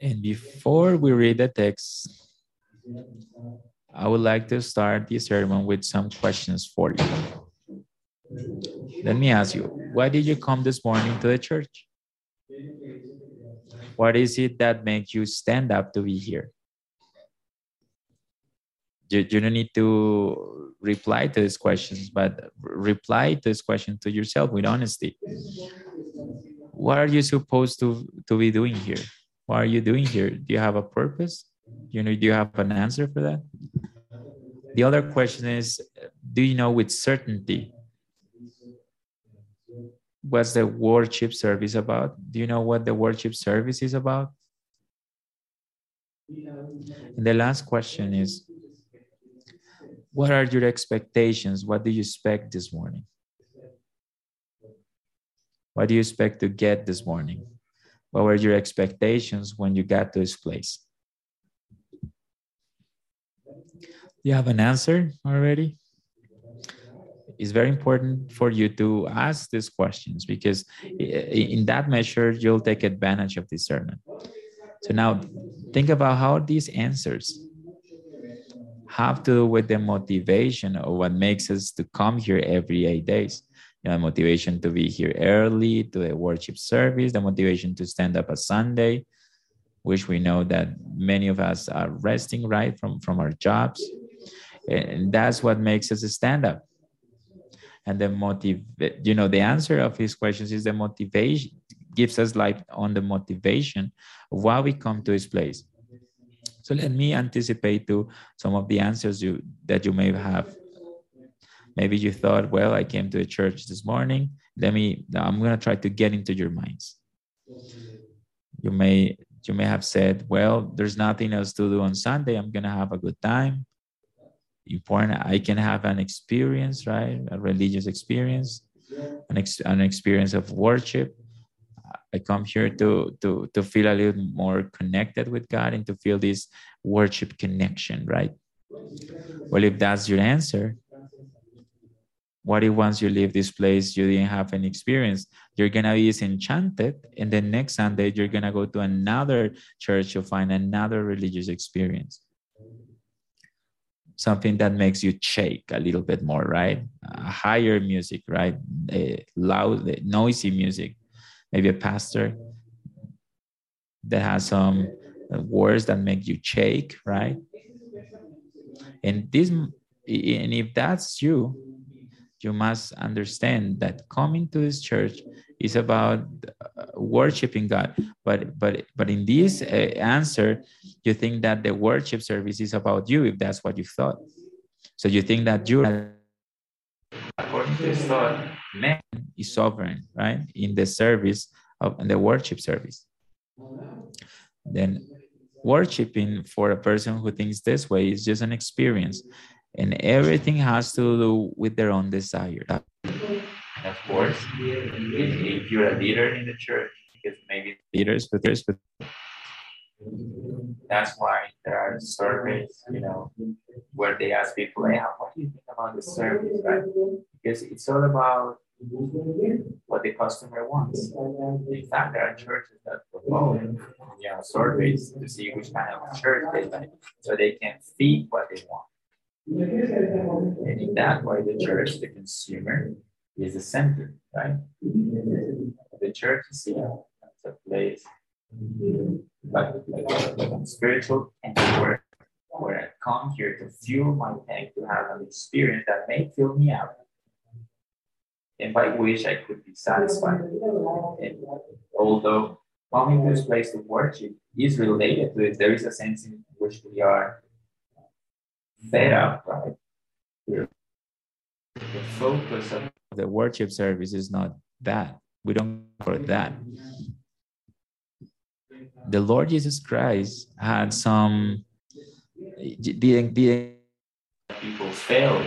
And before we read the text, I would like to start the sermon with some questions for you. Let me ask you, why did you come this morning to the church? What is it that makes you stand up to be here? You, you don't need to reply to these questions, but reply to this question to yourself with honesty. What are you supposed to, to be doing here? What are you doing here? Do you have a purpose? You know, do you have an answer for that? The other question is, do you know with certainty what's the worship service about? Do you know what the worship service is about? And the last question is, what are your expectations? What do you expect this morning? What do you expect to get this morning? What were your expectations when you got to this place? You have an answer already? it's very important for you to ask these questions because in that measure you'll take advantage of discernment so now think about how these answers have to do with the motivation of what makes us to come here every eight days you know, motivation to be here early to the worship service the motivation to stand up a sunday which we know that many of us are resting right from from our jobs. And that's what makes us stand up. And the motive you know the answer of his questions is the motivation gives us light on the motivation of why we come to this place. So let me anticipate to some of the answers you that you may have maybe you thought well i came to the church this morning. Let me i'm going to try to get into your minds. You may you may have said well there's nothing else to do on sunday. I'm going to have a good time. Important i can have an experience right? A religious experience an, ex- an experience of worship. I come here to to to feel a little more connected with god and to feel this worship connection right? Well if that's your answer what if once you leave this place you didn't have any experience you're gonna be disenchanted and then next sunday you're gonna go to another church to find another religious experience something that makes you shake a little bit more, right? Higher music, right? Loud, noisy music. Maybe a pastor that has some words that make you shake, right? And this, and if that's you, you must understand that coming to this church is about uh, worshiping God. But but but in this uh, answer, you think that the worship service is about you, if that's what you thought. So you think that you, according to this thought, man is sovereign, right? In the service of in the worship service. Then worshiping for a person who thinks this way is just an experience and everything has to do with their own desire of course, if you're a leader in the church, because maybe leaders, but there's, but that's why there are surveys, you know, where they ask people, hey, what do you think about the service, right? Because it's all about what the customer wants. In fact, there are churches that propose you know, surveys to see which kind of church they like, so they can feed what they want. And in that way, the church, the consumer, is the center, right? The church is here. A place like, like, a spiritual anchor where I come here to fuel my tank to have an experience that may fill me up and by which I could be satisfied. And although coming to this place to worship is related to it, there is a sense in which we are fed up, right? We're the focus of the worship service is not that. We don't for that. The Lord Jesus Christ had some didn't didn't people fail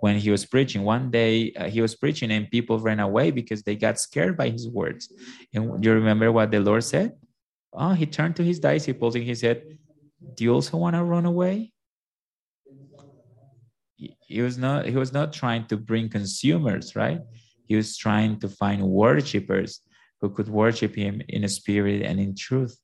when he was preaching. One day uh, he was preaching and people ran away because they got scared by his words. And you remember what the Lord said? Oh, he turned to his disciples and he said, "Do you also want to run away?" He was not he was not trying to bring consumers right? He was trying to find worshippers who could worship him in spirit and in truth.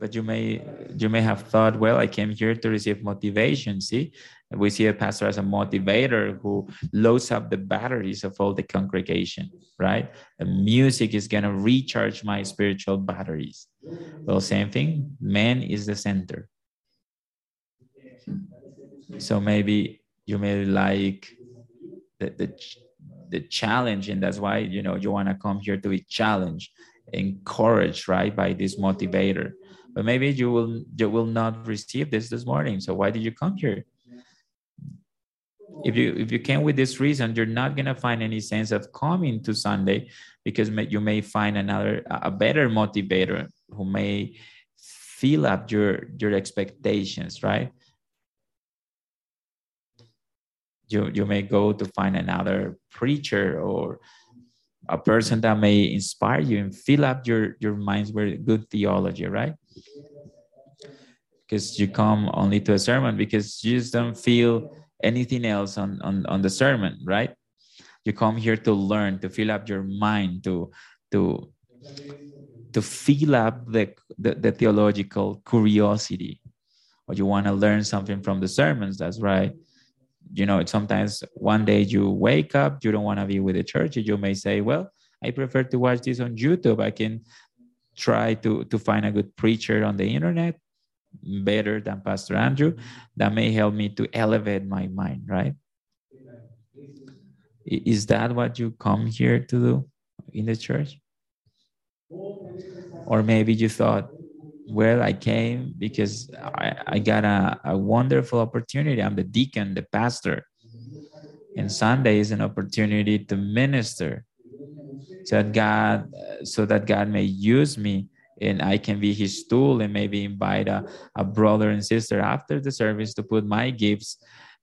But you may you may have thought well i came here to receive motivation see? We see a pastor as a motivator who loads up the batteries of all the congregation right? The music is going to recharge my spiritual batteries. Well same thing man is the center so maybe you may like the, the the challenge and that's why you know you want to come here to be challenged encouraged right by this motivator. But maybe you will you will not receive this this morning so why did you come here? If you if you came with this reason you're not going to find any sense of coming to sunday because you may find another a better motivator who may fill up your your expectations right you you may go to find another preacher or a person that may inspire you and fill up your your minds with good theology right? Because you come only to a sermon because you just don't feel anything else on on, on the sermon right? You come here to learn to fill up your mind to to to fill up the, the, the theological curiosity. Or you want to learn something from the sermons that's right you know sometimes one day you wake up you don't want to be with the church you may say well i prefer to watch this on youtube. I can try to to find a good preacher on the internet better than pastor andrew. That may help me to elevate my mind right? Is that what you come here to do in the church? Or maybe you thought well, I came because I, I got a, a wonderful opportunity. I'm the deacon, the pastor. And Sunday is an opportunity to minister so that God, so that God may use me and I can be his tool and maybe invite a, a brother and sister after the service to put my gifts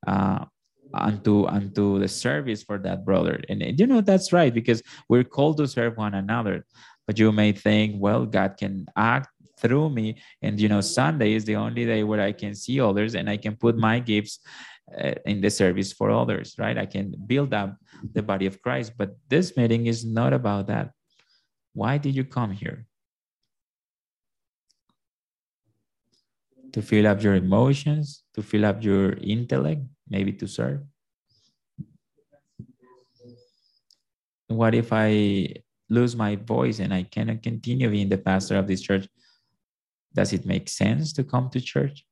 uh, unto unto the service for that brother. And, and you know that's right because we're called to serve one another. But you may think, well, God can act through me. And, you know, Sunday is the only day where I can see others and I can put my gifts uh, in the service for others, right? I can build up the body of Christ. But this meeting is not about that. Why did you come here? To fill up your emotions, to fill up your intellect, maybe to serve. What if I lose my voice and I cannot continue being the pastor of this church? Does it make sense to come to church?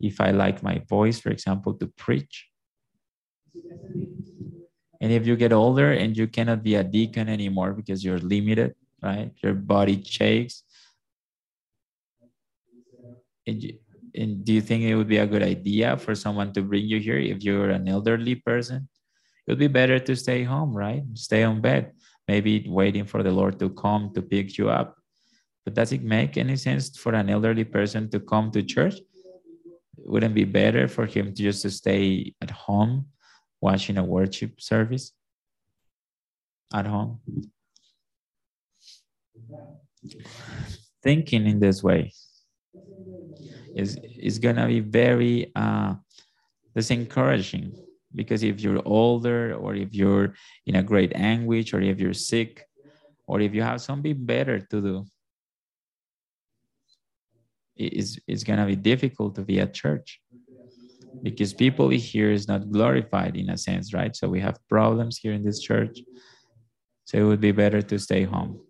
If I like my voice, for example, to preach. And if you get older and you cannot be a deacon anymore because you're limited, right? Your body shakes. And, you, and do you think it would be a good idea for someone to bring you here if you're an elderly person? It would be better to stay home, right? Stay on bed, maybe waiting for the Lord to come to pick you up but does it make any sense for an elderly person to come to church? Wouldn't be better for him to just stay at home watching a worship service at home? Thinking in this way is, is going to be very uh, because if you're older or if you're in a great anguish or if you're sick or if you have something better to do is is going to be difficult to be at church. Because people here is not glorified in a sense right? So we have problems here in this church. So it would be better to stay home.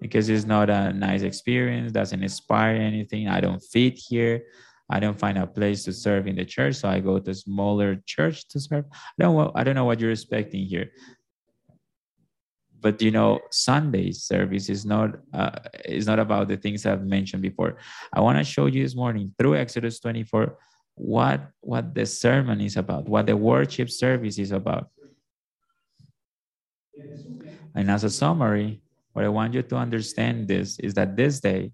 Because it's not a nice experience doesn't inspire anything. I don't fit here. I don't find a place to serve in the church. So i go to smaller church to serve. I don't i don't know what you're expecting here but you know sunday service is not uh, is not about the things i've mentioned before. I want to show you this morning through exodus 24 what what the sermon is about what the worship service is about. And as a summary what i want you to understand this is that this day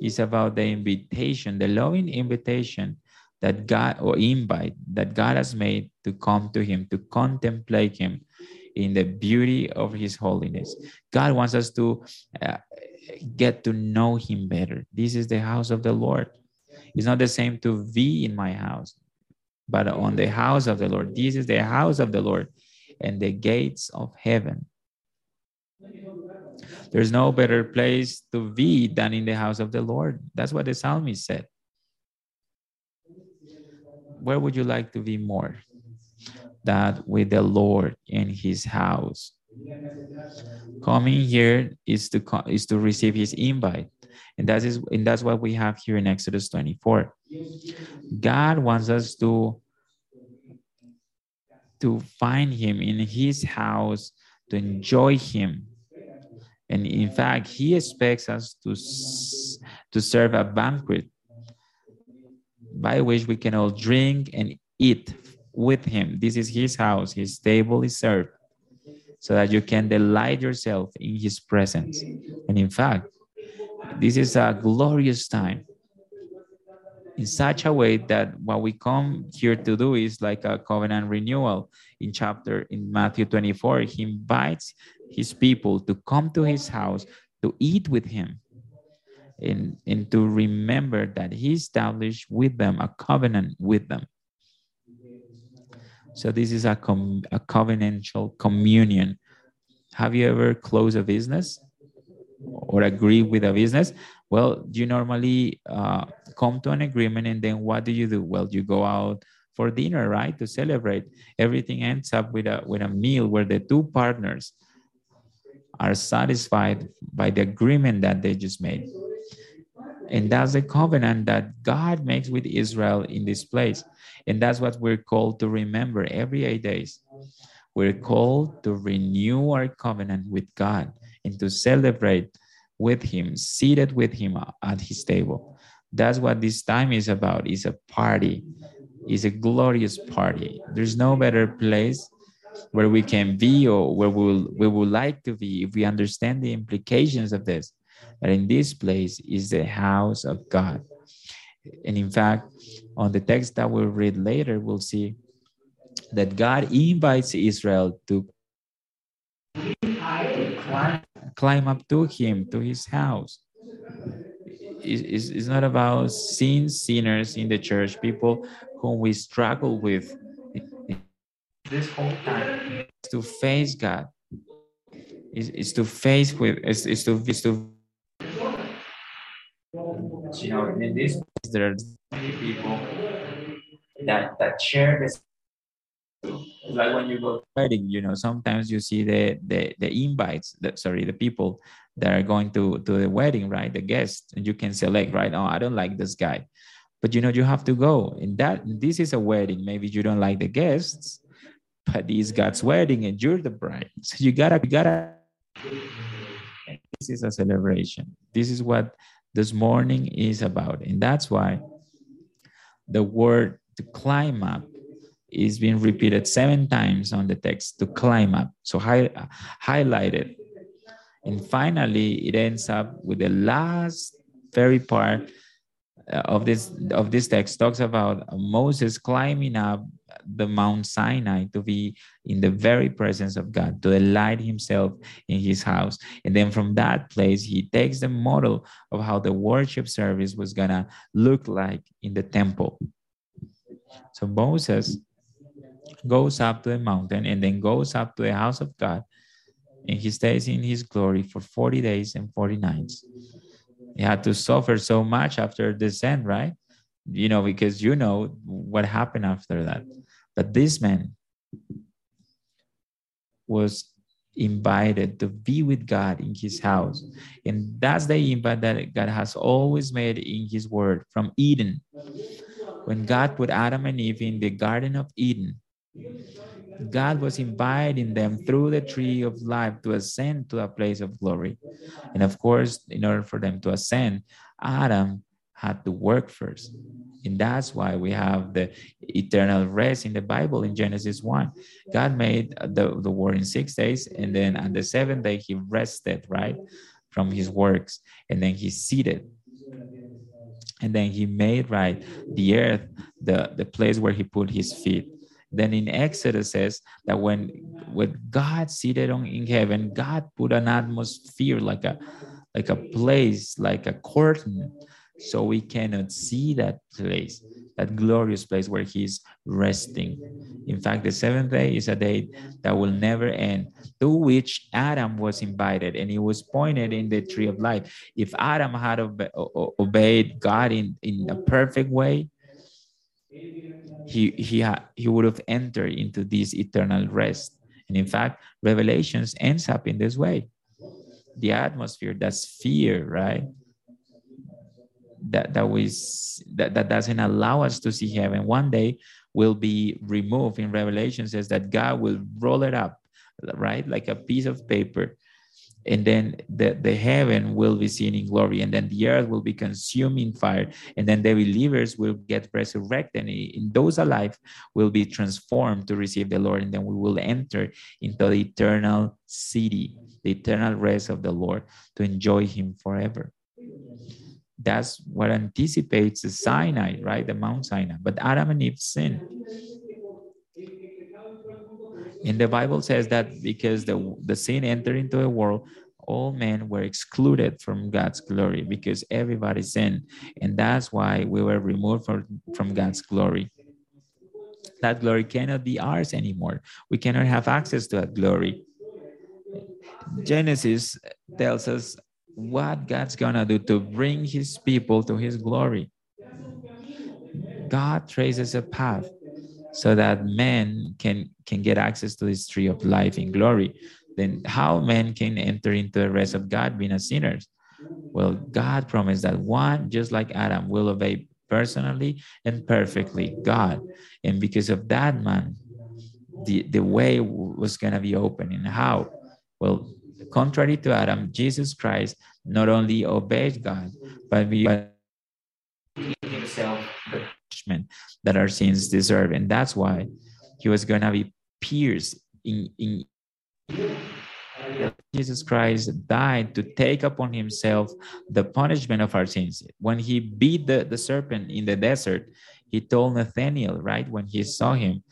is about the invitation the loving invitation that god or invite that god has made to come to him to contemplate him in the beauty of his holiness. God wants us to uh, get to know him better. This is the house of the Lord. It's not the same to be in my house, but on the house of the Lord. This is the house of the Lord and the gates of heaven There's no better place to be than in the house of the Lord. That's what the psalmist said. Where would you like to be more? That with the Lord in his house. Coming here is to is to receive his invite. And that is and that's what we have here in Exodus 24. God wants us to to find him in his house, to enjoy him. And in fact, he expects us to, to serve a banquet by which we can all drink and eat with him. This is his house, his table is served, so that you can delight yourself in his presence. And in fact, this is a glorious time in such a way that what we come here to do is like a covenant renewal. In chapter in Matthew 24, he invites his people to come to his house to eat with him and, and to remember that he established with them a covenant with them. So this is a, com- a covenantal communion. Have you ever closed a business or agree with a business? Well, you normally uh, come to an agreement and then what do you do? Well, you go out for dinner, right? To celebrate. Everything ends up with a with a meal where the two partners are satisfied by the agreement that they just made. And that's the covenant that God makes with Israel in this place. And that's what we're called to remember every eight days. We're called to renew our covenant with God and to celebrate with him, seated with him at his table. That's what this time is about. It's a party. It's a glorious party. There's no better place where we can be or where we will, we would like to be if we understand the implications of this. That in this place is the house of God. And in fact, on the text that we'll read later, we'll see that God invites Israel to climb up to him, to his house. It's, not about seeing sinners in the church, people whom we struggle with this whole time. to face God. Is, to face with is, to is to you know in this there are many people that that share this like when you go wedding, you know, sometimes you see the the the invites, that sorry, the people that are going to to the wedding, right? The guests, and you can select, right? Oh, I don't like this guy, but you know you have to go. And that this is a wedding. Maybe you don't like the guests, but this God's wedding, and you're the bride. So you gotta you gotta. This is a celebration. This is what this morning is about, and that's why the word to climb up is being repeated seven times on the text to climb up. So hi, highlight it. And finally, it ends up with the last very part Uh, of this of this text talks about Moses climbing up the Mount Sinai to be in the very presence of God, to delight himself in his house. And then from that place, he takes the model of how the worship service was gonna look like in the temple. So Moses goes up to the mountain and then goes up to the house of God. And he stays in his glory for 40 days and 40 nights. He had to suffer so much after descent, right? You know, because you know what happened after that. But this man was invited to be with God in his house. And that's the invite that God has always made in his word from Eden. When God put Adam and Eve in the Garden of Eden, God was inviting them through the tree of life to ascend to a place of glory. And of course, in order for them to ascend, Adam had to work first. And that's why we have the eternal rest in the Bible in Genesis 1. God made the, the world in six days, and then on the seventh day, he rested, right, from his works. And then he seated. And then he made, right, the earth, the, the place where he put his feet. Then in Exodus says that when when God seated on in heaven, God put an atmosphere like a like a place, like a curtain, so we cannot see that place. that glorious place where he's resting. In fact, the seventh day is a day that will never end, to which Adam was invited and he was pointed in the tree of life. If Adam had obe- obeyed God in, in a perfect way, he, he, he would have entered into this eternal rest. And in fact, Revelations ends up in this way. The atmosphere, that's fear, right? that that we that, that doesn't allow us to see heaven one day will be removed in revelation says that god will roll it up right like a piece of paper and then the, the heaven will be seen in glory and then the earth will be consumed in fire and then the believers will get resurrected and in those alive will be transformed to receive the lord and then we will enter into the eternal city the eternal rest of the lord to enjoy him forever that's what anticipates the Sinai, right? The Mount Sinai. But Adam and Eve sinned. And the Bible says that because the, the sin entered into the world, all men were excluded from God's glory because everybody sinned. And that's why we were removed from, from God's glory. That glory cannot be ours anymore. We cannot have access to that glory. Genesis tells us what God's gonna do to bring his people to his glory. God traces a path so that men can can get access to this tree of life in glory. Then how men can enter into the rest of God being a sinners? Well, God promised that one, just like Adam, will obey personally and perfectly God. And because of that man, the, the way was gonna be open. And how? Well, contrary to Adam, Jesus Christ not only obeyed God, but we himself the that our sins deserve. And that's why he was going to be pierced in, in Jesus Christ died to take upon himself the punishment of our sins. When he beat the, the serpent in the desert, he told Nathaniel, right, when he saw him,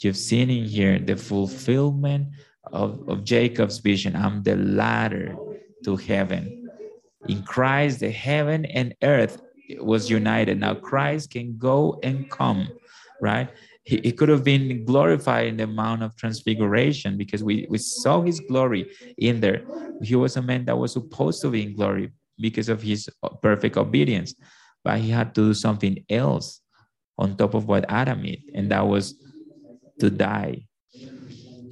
You've seen in here the fulfillment of, of Jacob's vision. I'm the ladder to heaven. In Christ, the heaven and earth was united. Now Christ can go and come, right? He, he could have been glorified in the Mount of Transfiguration because we, we saw his glory in there. He was a man that was supposed to be in glory because of his perfect obedience, but he had to do something else on top of what Adam did, and that was to die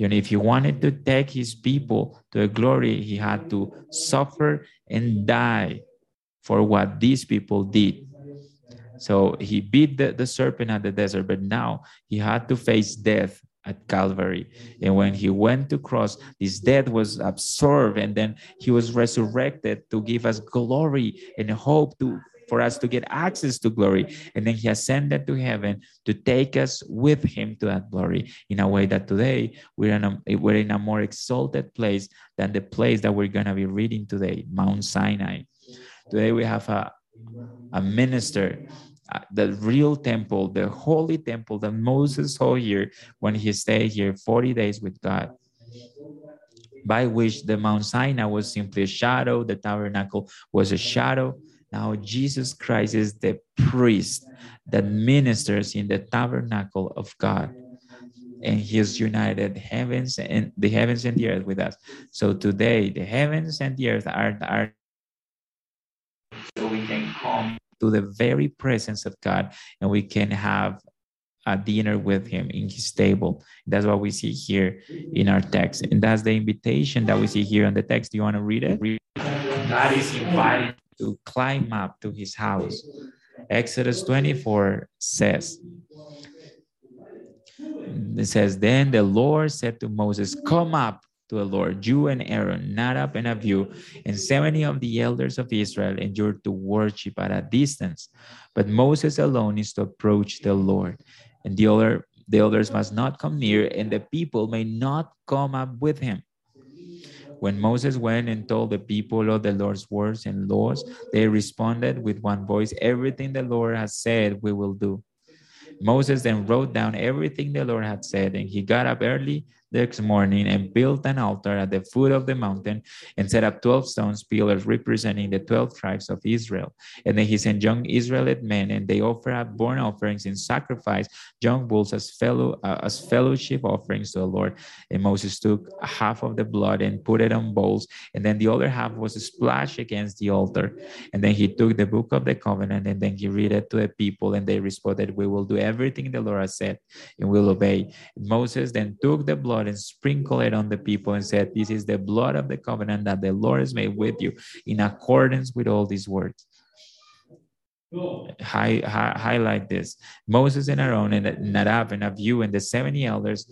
you know, if he wanted to take his people to a glory, he had to suffer and die for what these people did. So he beat the, the serpent at the desert, but now he had to face death at Calvary. And when he went to cross, this death was absorbed, and then he was resurrected to give us glory and hope to for us to get access to glory. And then he ascended to heaven to take us with him to that glory in a way that today we're in a, we're in a more exalted place than the place that we're going to be reading today, Mount Sinai. Today we have a, a minister uh, the real temple, the holy temple that Moses saw here when he stayed here 40 days with God, by which the Mount Sinai was simply a shadow, the tabernacle was a shadow, now, Jesus Christ is the priest that ministers in the tabernacle of God. And he has united heavens and the heavens and the earth with us. So today, the heavens and the earth are, are so we can come to the very presence of God and we can have a dinner with him in his table. That's what we see here in our text. And that's the invitation that we see here in the text. Do you want to read it? God is inviting to climb up to his house. Exodus 24 says, it says, Then the Lord said to Moses, Come up to the Lord, you and Aaron, Nadab and Abihu, and 70 of the elders of Israel, and you're to worship at a distance. But Moses alone is to approach the Lord, and the other the elders must not come near, and the people may not come up with him. When Moses went and told the people of the Lord's words and laws, they responded with one voice, Everything the Lord has said, we will do. Moses then wrote down everything the Lord had said, and he got up early next morning and built an altar at the foot of the mountain and set up 12 stone pillars representing the 12 tribes of Israel. And then he sent young Israelite men and they offered up burnt offerings and sacrifice young bulls as fellow uh, as fellowship offerings to the Lord. And Moses took half of the blood and put it on bowls, and then the other half was splashed against the altar. And then he took the book of the covenant and then he read it to the people, and they responded, "We will do everything the Lord has said, and we will obey." Moses then took the blood and sprinkled it on the people and said, This is the blood of the covenant that the Lord has made with you in accordance with all these words. Hi, hi, highlight this. Moses and Aaron and Nadab and Abihu and the 70 elders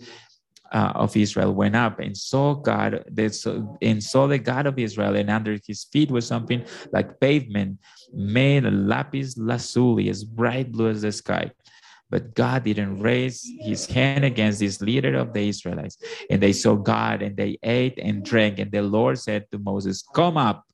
uh, of Israel went up and saw God and saw the God of Israel, and under his feet was something like pavement made of lapis lazuli, as bright blue as the sky. But God didn't raise his hand against this leader of the Israelites. And they saw God and they ate and drank. And the Lord said to Moses, Come up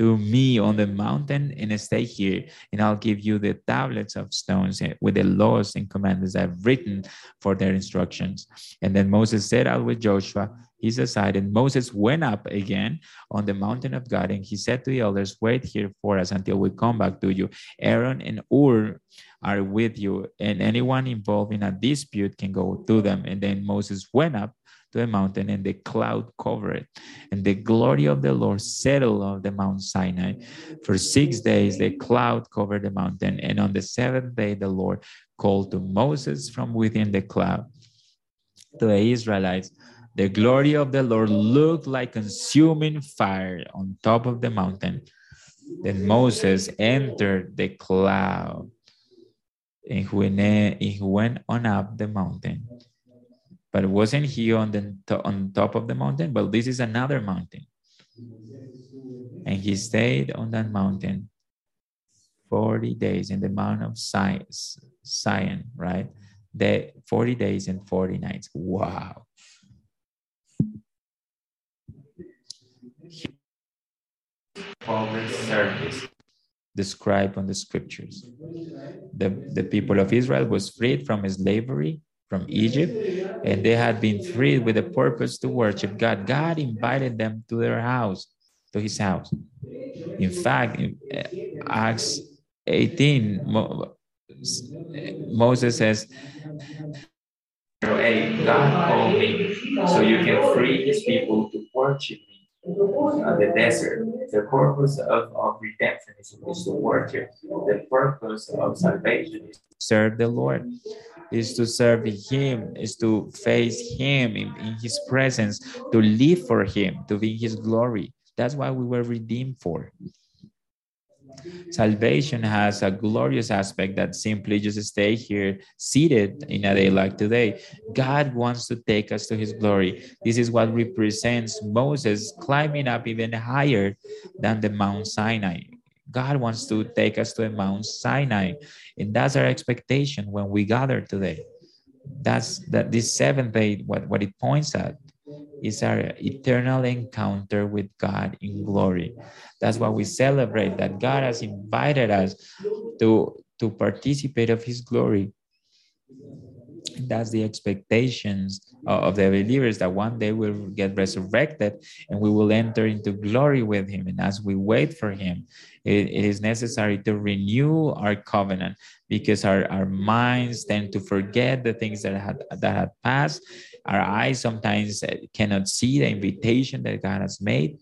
to me on the mountain and stay here, and I'll give you the tablets of stones with the laws and commandments I've written for their instructions. And then Moses set out with Joshua, his aside, and Moses went up again on the mountain of God, and he said to the elders, Wait here for us until we come back to you. Aaron and Hur are with you, and anyone involved in a dispute can go to them. And then Moses went up to the mountain, and the cloud covered it. And the glory of the Lord settled on the Mount Sinai. For six days, the cloud covered the mountain. And on the seventh day, the Lord called to Moses from within the cloud. To the Israelites, the glory of the Lord looked like consuming fire on top of the mountain. Then Moses entered the cloud and he went, on up the mountain. But wasn't he on the on top of the mountain? Well, this is another mountain. And he stayed on that mountain 40 days in the Mount of Zion, right? The 40 days and 40 nights. Wow. Public service described on the scriptures. The, the people of Israel was freed from slavery from Egypt, and they had been freed with a purpose to worship God. God invited them to their house, to his house. In fact, in uh, Acts 18, Moses says, God called me so you can free his people to worship uh, the desert. The purpose of, of redemption is, is to worship. The purpose of salvation is to serve the Lord, is to serve Him, is to face Him in, in His presence, to live for Him, to be in His glory. That's why we were redeemed for. Salvation has a glorious aspect that simply just stay here seated in a day like today. God wants to take us to his glory. This is what represents Moses climbing up even higher than the Mount Sinai. God wants to take us to the Mount Sinai. And that's our expectation when we gather today. That's that this seventh day, what, what it points at is our eternal encounter with God in glory. That's why we celebrate that God has invited us to, to participate of his glory. That's the expectations of the believers that one day we'll get resurrected and we will enter into glory with him. And as we wait for him, it, it is necessary to renew our covenant because our, our minds tend to forget the things that had that had passed our eyes sometimes uh, cannot see the invitation that God has made.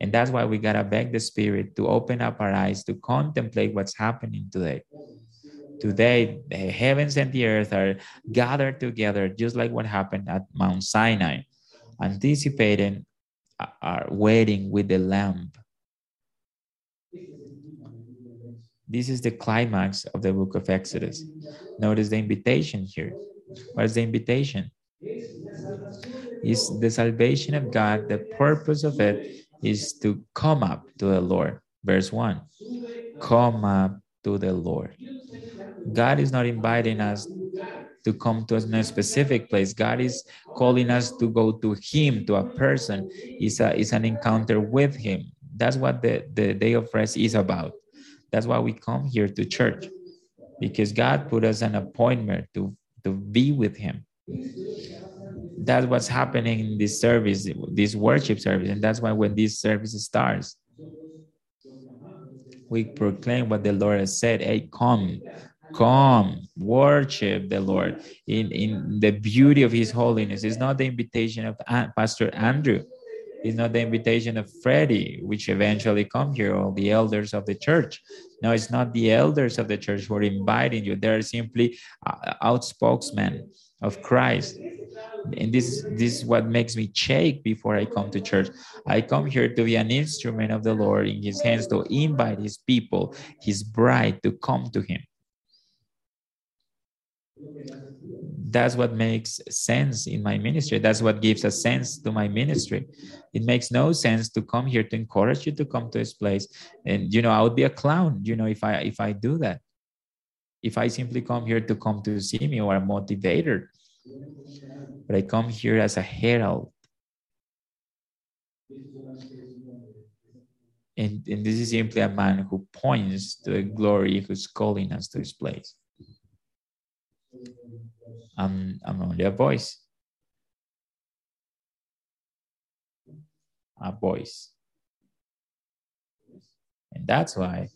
And that's why we got to beg the Spirit to open up our eyes to contemplate what's happening today. Today, the heavens and the earth are gathered together, just like what happened at Mount Sinai, anticipating our wedding with the Lamb. This is the climax of the book of Exodus. Notice the invitation here. What is the invitation? Is the salvation of God, the purpose of it is to come up to the Lord. Verse 1 Come up to the Lord. God is not inviting us to come to a specific place. God is calling us to go to Him, to a person. It's, a, it's an encounter with Him. That's what the, the day of rest is about. That's why we come here to church, because God put us an appointment to, to be with Him that's what's happening in this service, this worship service. And that's why when this service starts, we proclaim what the Lord has said. Hey, come, come, worship the Lord in, in the beauty of his holiness. It's not the invitation of Pastor Andrew. It's not the invitation of Freddie, which eventually come here, or the elders of the church. No, it's not the elders of the church who are inviting you. They're simply uh, outspokesmen of Christ. And this, this is what makes me shake before I come to church. I come here to be an instrument of the Lord in his hands to invite his people, his bride, to come to him. That's what makes sense in my ministry. That's what gives a sense to my ministry. It makes no sense to come here to encourage you to come to this place. And you know, I would be a clown, you know, if I if I do that if I simply come here to come to see me or a motivator, but I come here as a herald. And, and this is simply a man who points to the glory who's calling us to his place. I'm, I'm only a voice. A voice. And that's why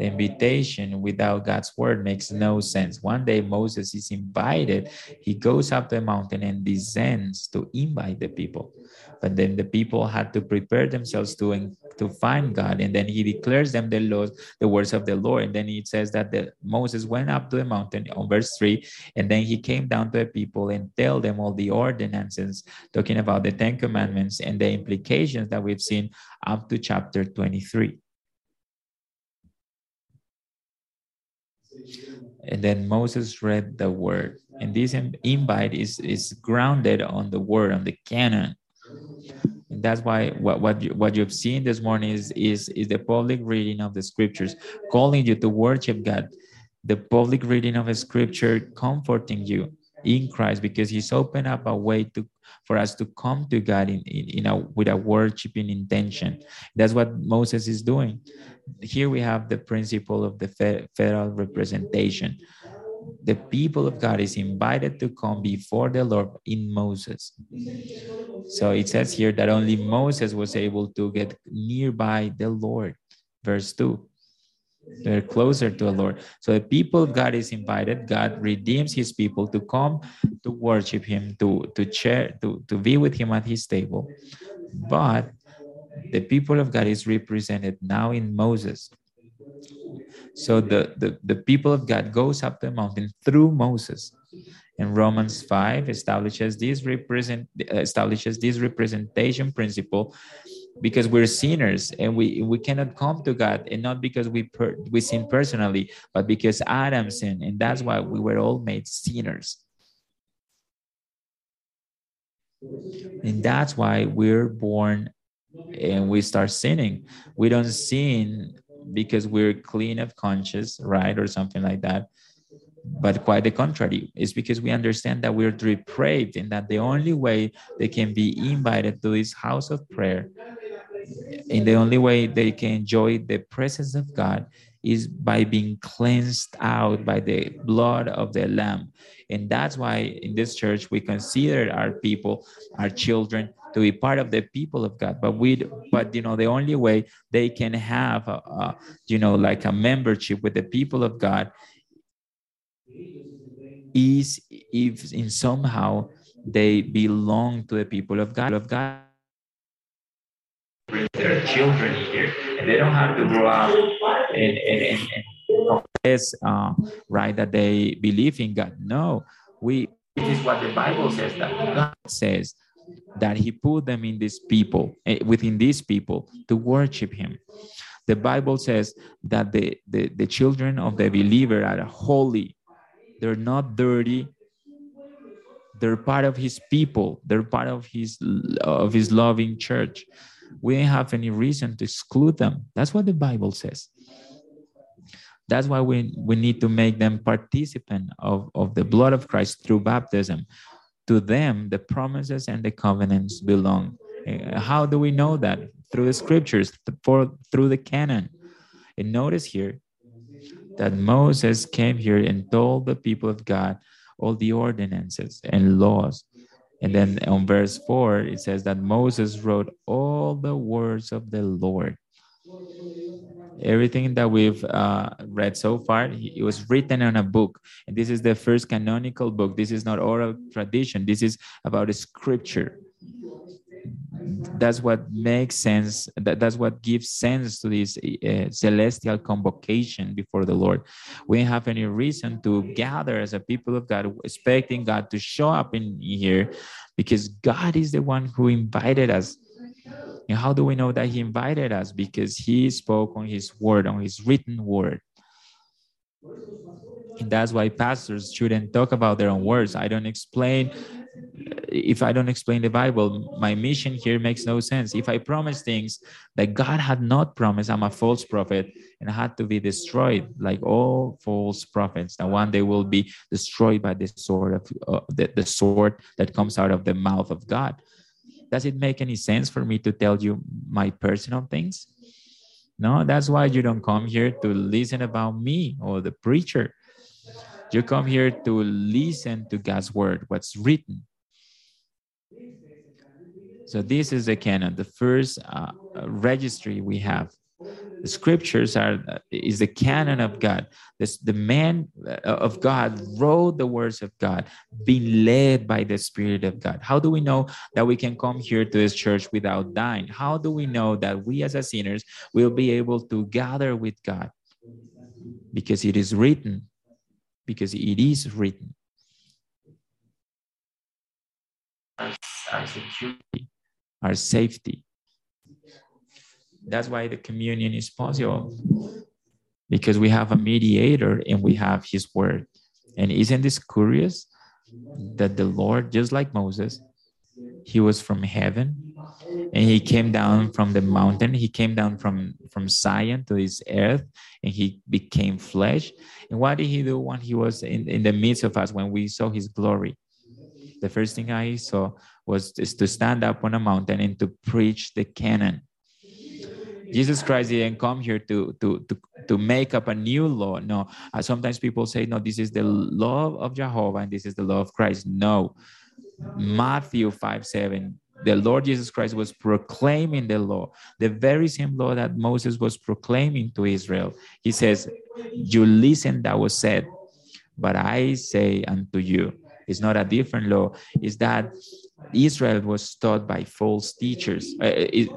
the invitation without God's word makes no sense. One day Moses is invited. He goes up the mountain and descends to invite the people. But then the people had to prepare themselves to, to find God. And then he declares them the laws, the words of the Lord. And then it says that the, Moses went up to the mountain on verse 3. And then he came down to the people and tell them all the ordinances, talking about the Ten Commandments and the implications that we've seen up to chapter 23. And then Moses read the word. And this invite is, is grounded on the word, on the canon. And that's why what, what, you, what you've seen this morning is, is, is the public reading of the scriptures, calling you to worship God, the public reading of a scripture comforting you in Christ because he's opened up a way to for us to come to God in, in, in a with a worshiping intention. That's what Moses is doing. Here we have the principle of the federal representation. The people of God is invited to come before the Lord in Moses. So it says here that only Moses was able to get nearby the Lord. Verse 2 they're closer to the Lord. So the people of God is invited. God redeems his people to come to worship him, to, to share, to, to be with him at his table. But the people of God is represented now in Moses. So the, the, the people of God goes up the mountain through Moses. And Romans 5 establishes this represent establishes this representation principle because we're sinners and we we cannot come to God and not because we per, we sin personally but because Adam sinned and that's why we were all made sinners and that's why we're born and we start sinning. We don't sin because we're clean of conscience right or something like that but quite the contrary. It's because we understand that we're depraved and that the only way they can be invited to this house of prayer and the only way they can enjoy the presence of God is by being cleansed out by the blood of the lamb. And that's why in this church we consider our people our children to be part of the people of god but we but you know the only way they can have a, a you know like a membership with the people of god is if in somehow they belong to the people of god of god their children here, and they don't have to grow up and, and, and, and confess, uh, right, that they believe in God. No, we. This is what the Bible says that God says that He put them in these people, eh, within these people, to worship Him. The Bible says that the, the, the children of the believer are holy. They're not dirty. They're part of his people. They're part of his of his loving church we don't have any reason to exclude them. That's what the Bible says. That's why we, we need to make them participant of, of the blood of Christ through baptism. To them, the promises and the covenants belong. Eh, how do we know that? Through the scriptures, for, through the canon. And notice here that Moses came here and told the people of God all the ordinances and laws And then on verse 4, it says that Moses wrote all the words of the Lord. Everything that we've uh, read so far, it was written on a book. And this is the first canonical book. This is not oral tradition. This is about scripture that's what makes sense that, that's what gives sense to this uh, celestial convocation before the lord we have any reason to gather as a people of god expecting god to show up in here because god is the one who invited us and how do we know that he invited us because he spoke on his word on his written word and that's why pastors shouldn't talk about their own words i don't explain if I don't explain the Bible, my mission here makes no sense. If I promise things that God had not promised, I'm a false prophet and I had to be destroyed, like all false prophets. That one day will be destroyed by the sword of uh, the, the sword that comes out of the mouth of God. Does it make any sense for me to tell you my personal things? No, that's why you don't come here to listen about me or the preacher. You come here to listen to God's word, what's written. So this is the canon, the first uh, registry we have. The scriptures are is the canon of God. This, the man uh, of God wrote the words of God, being led by the Spirit of God. How do we know that we can come here to this church without dying? How do we know that we as a sinners will be able to gather with God? Because it is written. Because it is written. Our security our safety. That's why the communion is possible because we have a mediator and we have his word. And isn't this curious that the Lord, just like Moses, he was from heaven and he came down from the mountain he came down from from zion to this earth and he became flesh and what did he do when he was in, in the midst of us when we saw his glory the first thing i saw was is to stand up on a mountain and to preach the canon. Jesus Christ didn't come here to, to, to, to make up a new law. No, uh, sometimes people say, no, this is the law of Jehovah and this is the law of Christ. No, Matthew 5 7, the Lord Jesus Christ was proclaiming the law, the very same law that Moses was proclaiming to Israel. He says, You listen that was said, but I say unto you, it's not a different law, is that Israel was taught by false teachers. Uh, it,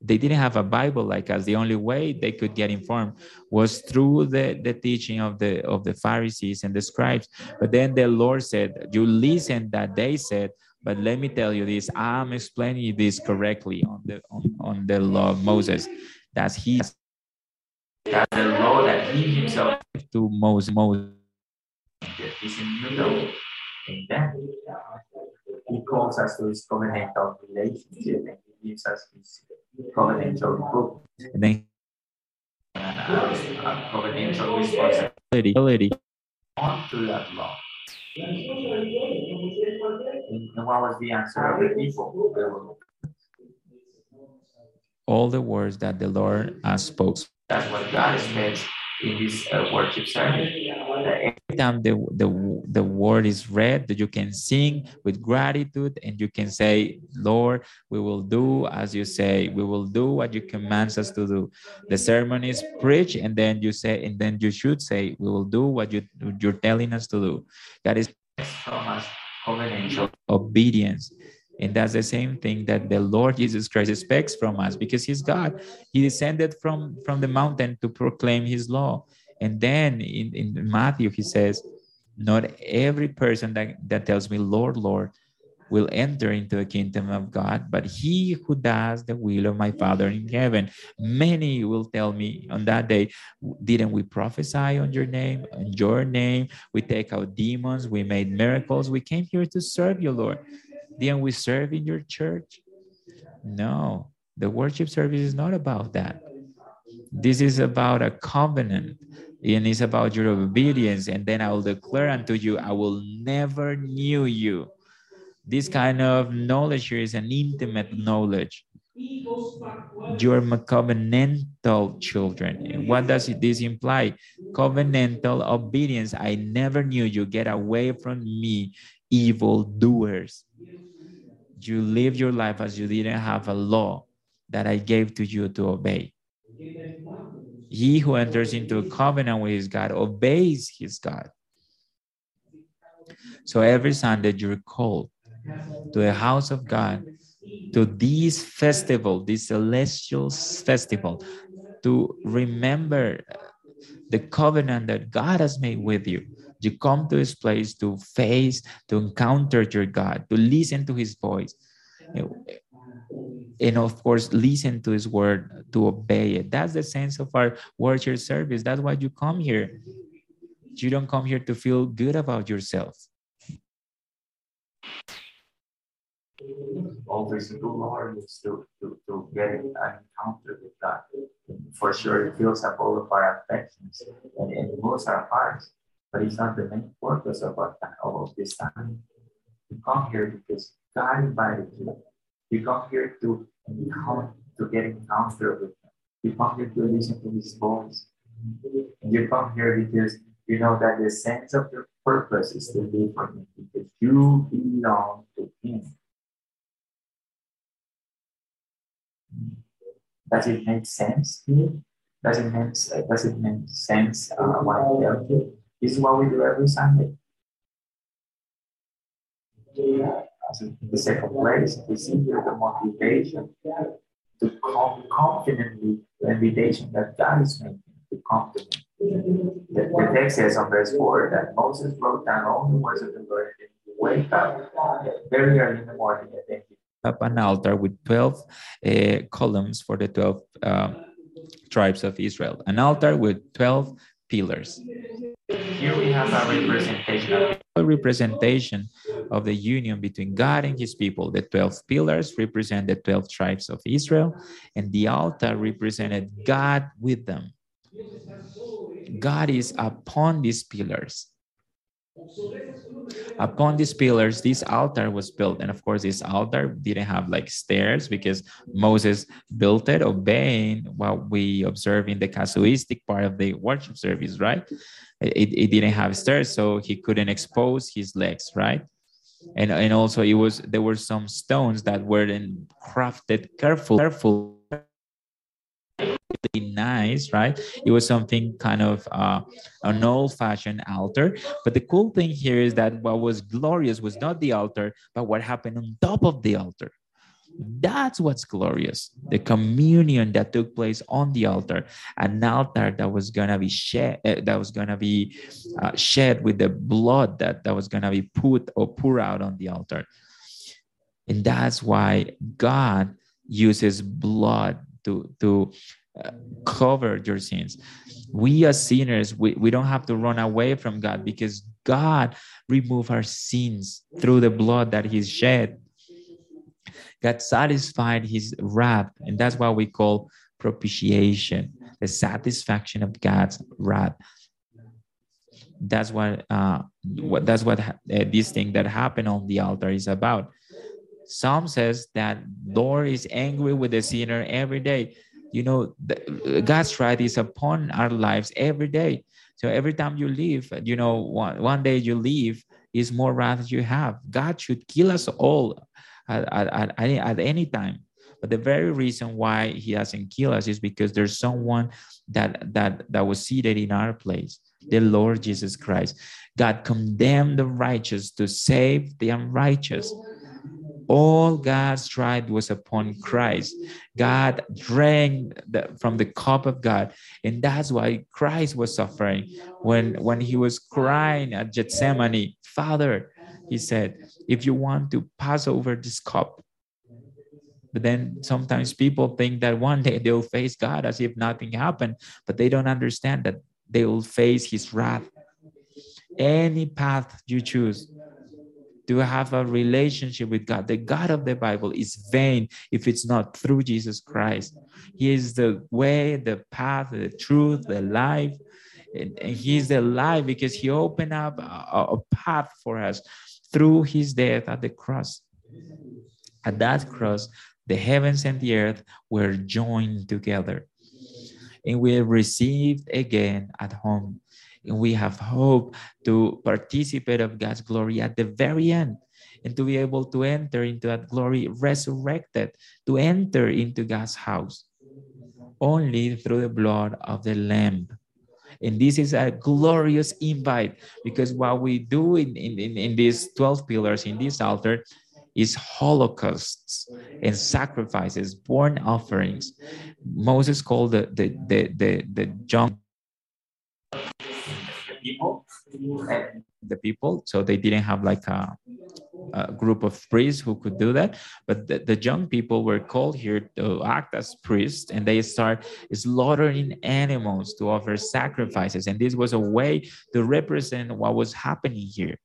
they didn't have a Bible like us. The only way they could get informed was through the, the teaching of the of the Pharisees and the scribes. But then the Lord said, "You listen that they said." But let me tell you this: I'm explaining this correctly on the on, on the law of Moses. That's he. That's the law that he himself to Moses. Moses. He calls us to his covenantal relationship and he gives us his book. And then covenantal responsibility onto that law. And what was the answer of the people? All the words that the Lord has spoke. That's what God expects in this uh, worship service. Every time the, the, the word is read, that you can sing with gratitude and you can say, Lord, we will do as you say, we will do what you command us to do. The sermon is preached, and then you say, and then you should say, we will do what you, you're telling us to do. That is from us covenantal obedience. And that's the same thing that the Lord Jesus Christ expects from us because he's God. He descended from, from the mountain to proclaim his law. And then in, in Matthew, he says, Not every person that, that tells me, Lord, Lord, will enter into the kingdom of God, but he who does the will of my Father in heaven. Many will tell me on that day, Didn't we prophesy on your name, on your name? We take out demons, we made miracles. We came here to serve you, Lord. Didn't we serve in your church? No, the worship service is not about that. This is about a covenant and it's about your obedience. And then I will declare unto you, I will never knew you. This kind of knowledge here is an intimate knowledge. You're my covenantal children. What does this imply? Covenantal obedience. I never knew you. Get away from me, evil doers. you live your life as you didn't have a law that I gave to you to obey. He who enters into a covenant with his God obeys his God. So every Sunday you're called to the house of God, to this festival, this celestial festival, to remember uh, the covenant that God has made with you. You come to this place to face, to encounter your God, to listen to his voice. And of course, listen to his word, to obey it. That's the sense of our worship service. That's why you come here. You don't come here to feel good about yourself. Always Lord is to, to, to get an encounter with God. For sure, it fills up all of our affections and, and it moves our hearts but it's not the main purpose of, our, of this time. You come here because God invited you. You come here to encounter, to get encounter with Him. You come here to listen to His voice. And you come here because you know that the sense of your purpose is to live for Him because you belong to Him. Does it make sense to you? Does it make, does it make sense uh, tell you? This is what we do every Sunday. As in the second place, we see here the motivation to come confidently the invitation that God is making to come to him. The, the text says on verse 4 that Moses wrote down all the words of the Lord and he wake up very early in the morning and then he up an altar with 12 uh, columns for the 12 uh, tribes of Israel, an altar with 12 pillars. Here we have a representation of a representation of the union between God and his people. The 12 pillars represent the 12 tribes of Israel, and the altar represented God with them. God is upon these pillars. Upon these pillars, this altar was built. And of course, this altar didn't have like stairs because Moses built it obeying what we observe in the casuistic part of the worship service, right? It, it didn't have stairs, so he couldn't expose his legs, right? And, and also it was there were some stones that were then crafted careful, careful nice, right? It was something kind of uh, an old-fashioned altar. But the cool thing here is that what was glorious was not the altar, but what happened on top of the altar. That's what's glorious. The communion that took place on the altar, an altar that was gonna be shed, uh, that was gonna be uh, shed with the blood that that was gonna be put or pour out on the altar, and that's why God uses blood to to cover your sins. We as sinners, we, we don't have to run away from God because God removed our sins through the blood that He shed. God satisfied His wrath, and that's what we call propitiation, the satisfaction of God's wrath. That's what, uh, what that's what uh, this thing that happened on the altar is about. Psalm says that Lord is angry with the sinner every day you know the, god's right is upon our lives every day. So every time you leave you know one, one day you leave is more wrath you have. God should kill us all at, at, at, at any time. But the very reason why he doesn't kill us is because there's someone that that that was seated in our place the lord jesus christ. God condemned the righteous to save the unrighteous all God's right was upon Christ. God drank the, from the cup of God. And that's why Christ was suffering. When, when he was crying at Gethsemane, Father, he said, if you want to pass over this cup, but then sometimes people think that one day they'll face God as if nothing happened, but they don't understand that they will face his wrath. Any path you choose, to have a relationship with God. The God of the Bible is vain if it's not through Jesus Christ. He is the way, the path, the truth, the life. And he's the life because he opened up a, a path for us through his death at the cross. At that cross, the heavens and the earth were joined together. And we received again at home we have hope to participate of God's glory at the very end. and to be able to enter into that glory resurrected, to enter into God's house only through the blood of the Lamb. And this is a glorious invite because what we do in, in, in, these 12 pillars in this altar is holocausts and sacrifices, born offerings. Moses called the the the the, the young people. The people. So they didn't have like a, a, group of priests who could do that. But the, the young people were called here to act as priests and they start slaughtering animals to offer sacrifices. And this was a way to represent what was happening here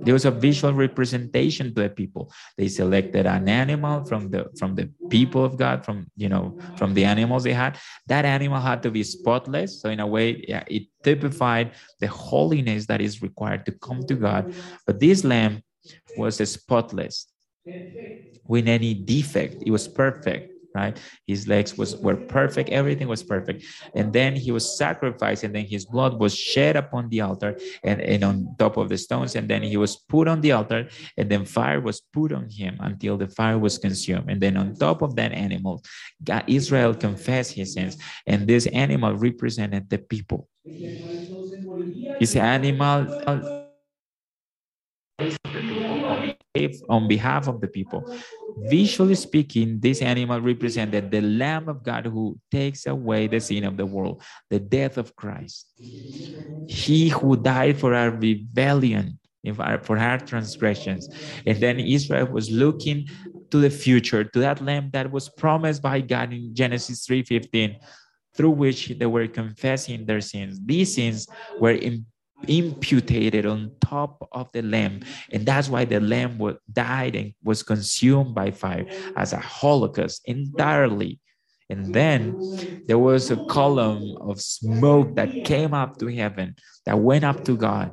there was a visual representation to the people. They selected an animal from the from the people of god from you know from the animals they had. That animal had to be spotless. So in a way yeah, it typified the holiness that is required to come to god. But this lamb was spotless with any defect. It was perfect right? His legs was were perfect, everything was perfect. And then he was sacrificed, and then his blood was shed upon the altar and, and on top of the stones, and then he was put on the altar, and then fire was put on him until the fire was consumed. And then on top of that animal, God, Israel confessed his sins, and this animal represented the people. His animal on behalf of the people. Visually speaking, this animal represented the Lamb of God who takes away the sin of the world, the death of Christ. He who died for our rebellion, for our transgressions. And then Israel was looking to the future, to that Lamb that was promised by God in Genesis 3:15 through which they were confessing their sins. These sins were in imputed on top of the lamb. And that's why the lamb was, died and was consumed by fire as a holocaust entirely. And then there was a column of smoke that came up to heaven that went up to god.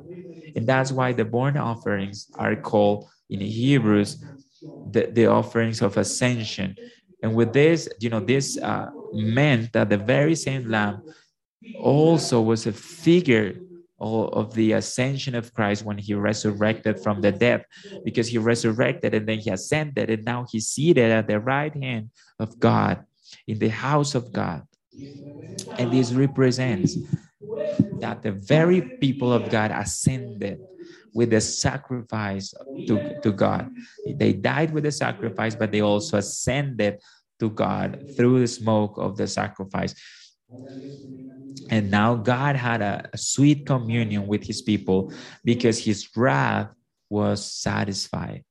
And that's why the born offerings are called in hebrews the, the offerings of ascension. And with this you know this uh, meant that the very same lamb also was a figure of the ascension of Christ when he resurrected from the dead, because he resurrected and then he ascended, and now he's seated at the right hand of God in the house of God. And this represents that the very people of God ascended with the sacrifice to, to God. They died with the sacrifice, but they also ascended to God through the smoke of the sacrifice. And now God had a, a sweet communion with his people because his wrath was satisfied.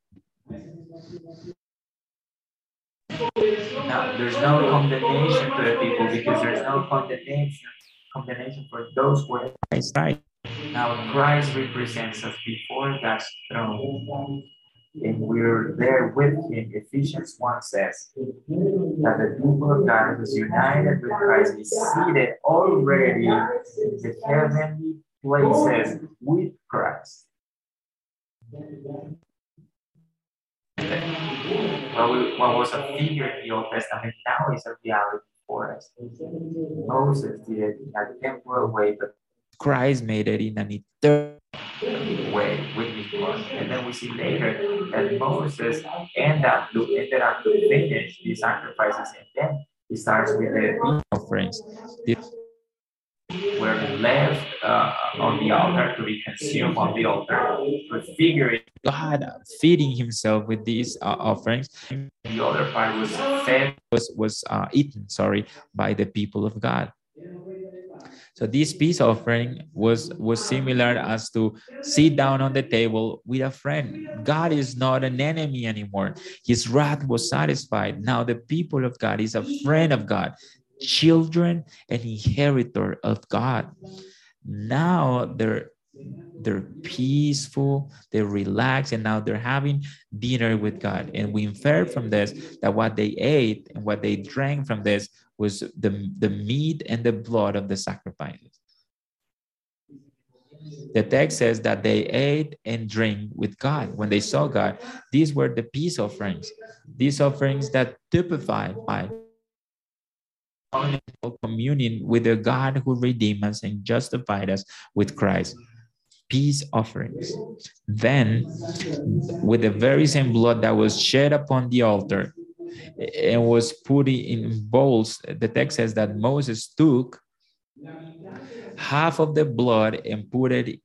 Now, there's no condemnation to the people because there's no condemnation, condemnation for those who are Christ. Now, Christ represents us before God's throne and we're there with him. Ephesians 1 says that the people of God who is united with Christ is seated already in the heavenly places with Christ. What, was a figure in the Old Testament now is a reality for us. Moses did it in a temporal way, but Christ made it in an eternal way with his blood. And then we see later that Moses ended up to, ended up to finish the sacrifices and then he starts with the offerings. Were left uh, on the altar to be consumed on the altar, prefiguring God feeding himself with these uh, offerings. The other part was fed, was was uh, eaten, sorry, by the people of God. So this peace offering was was similar as to sit down on the table with a friend. God is not an enemy anymore. His wrath was satisfied. Now the people of God is a friend of God, children and inheritor of God. Now they're they're peaceful, they're relaxed, and now they're having dinner with God. And we infer from this that what they ate and what they drank from this was the, the meat and the blood of the sacrifices. The text says that they ate and drank with God when they saw God. These were the peace offerings, these offerings that typified by communion with the God who redeemed us and justified us with Christ. peace offerings. Then, with the very same blood that was shed upon the altar and was put in bowls, the text says that Moses took half of the blood and put it,